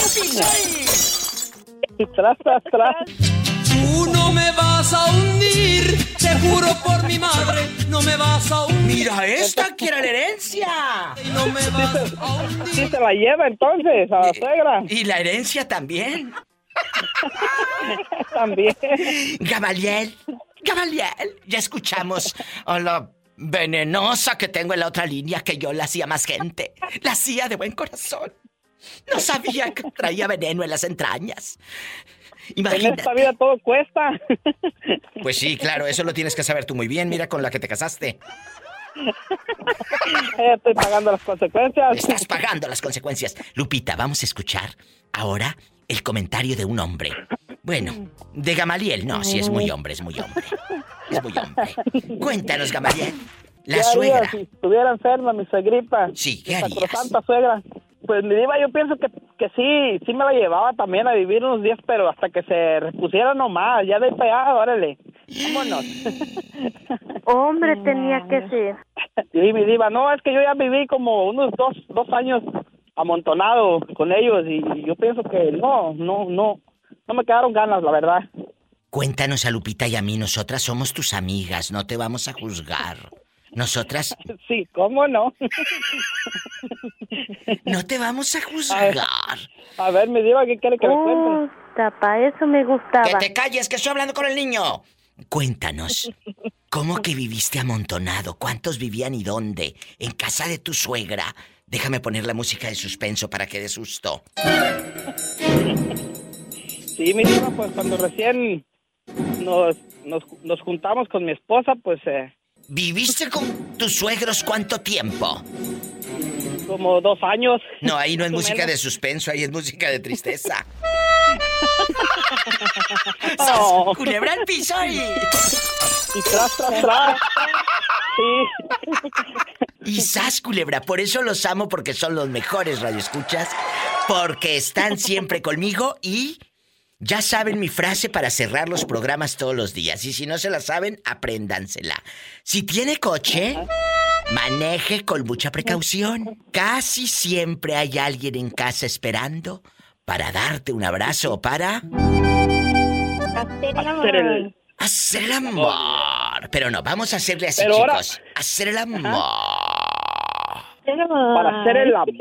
Tras, tras, tras. Tú no me vas a hundir, te juro por mi madre, no me vas a hundir. Mira esta, quiere la herencia. No me vas a hundir. Sí se la lleva entonces a la suegra. Y la herencia también. [laughs] También. Gamaliel, Gamaliel, ya escuchamos a la venenosa que tengo en la otra línea que yo la hacía más gente. La hacía de buen corazón. No sabía que traía veneno en las entrañas. En Imagínate. esta vida todo cuesta. Pues sí, claro, eso lo tienes que saber tú muy bien. Mira con la que te casaste. Eh, Estoy pagando las consecuencias. Estás pagando las consecuencias. Lupita, vamos a escuchar ahora el comentario de un hombre. Bueno, de Gamaliel. No, sí es muy hombre, es muy hombre. Es muy hombre. Cuéntanos, Gamaliel. La ¿Qué haría suegra. Si estuviera enferma mi suegrita. Sí, ¿qué harías? sacrosanta suegra. Pues mi diva, yo pienso que, que sí, sí me la llevaba también a vivir unos días, pero hasta que se repusiera nomás, ya de allá, órale, vámonos. [gasps] Hombre, tenía que ser. [laughs] Sí, mi diva, no, es que yo ya viví como unos dos, dos años amontonado con ellos y yo pienso que no, no, no, no me quedaron ganas, la verdad. Cuéntanos a Lupita y a mí, nosotras somos tus amigas, no te vamos a juzgar. Nosotras [laughs] Sí, ¿cómo no? no te vamos a juzgar. A ver, mi diva, ¿qué quiere que le cuente? Tapa, eso me gustaba. Que te calles, que estoy hablando con el niño. Cuéntanos, ¿cómo que viviste amontonado? ¿Cuántos vivían y dónde? ¿En casa de tu suegra? Déjame poner la música de suspenso para que dé susto. Sí, mi diva, pues cuando recién nos, nos, nos juntamos con mi esposa, pues eh, ¿Viviste con tus suegros cuánto tiempo? como dos años. No, ahí no es música menos. de suspenso, ahí es música de tristeza. [laughs] Oh. Culebra al piso y... Y tras, tras, tras. Sí. Y sas, culebra, por eso los amo porque son los mejores radioescuchas, porque están siempre conmigo y ya saben mi frase para cerrar los programas todos los días. Y si no se la saben, apréndansela. Si tiene coche, maneje con mucha precaución. Casi siempre hay alguien en casa esperando para darte un abrazo o para Hacer el Hacer el- hacer el amor. Pero no, vamos a hacerle así, Pero ahora- chicos. Hacer el amor. Para hacer el amor.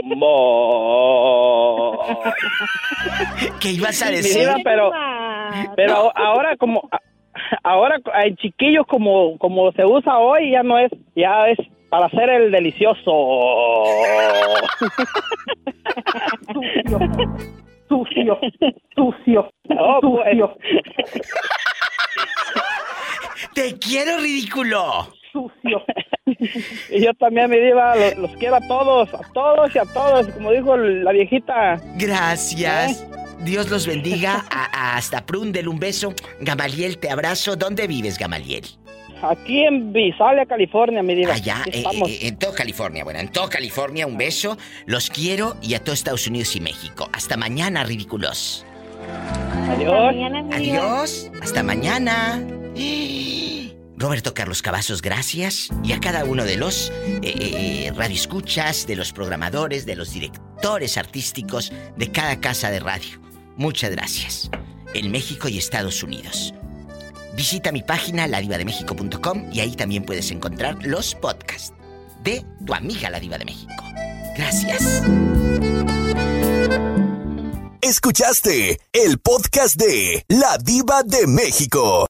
¿Qué ibas a decir? diva, pero, pero ahora como ahora en chiquillos como como se usa hoy ya no es ya es para hacer el delicioso. Sucio, sucio, Oh, pues. sucio. ¡Te quiero, ridículo! Sucio. Y yo también, mi diva, los, los quiero a todos, a todos y a todos, como dijo la viejita. Gracias. Dios los bendiga. A- a- hasta Prundel, un beso. Gamaliel, te abrazo. ¿Dónde vives, Gamaliel? Aquí en Visalia, California, mi diva. Allá, eh, estamos. eh, en toda California. Bueno, en toda California, un beso. Los quiero y a todo Estados Unidos y México. Hasta mañana, ridículos. Adiós. Adiós. Hasta mañana. Roberto Carlos Cavazos, gracias. Y a cada uno de los eh, eh, radioescuchas, de los programadores, de los directores artísticos de cada casa de radio. Muchas gracias. En México y Estados Unidos. Visita mi página ladivademexico.com y ahí también puedes encontrar los podcasts de tu amiga la diva de México. Gracias. Escuchaste el podcast de La Diva de México.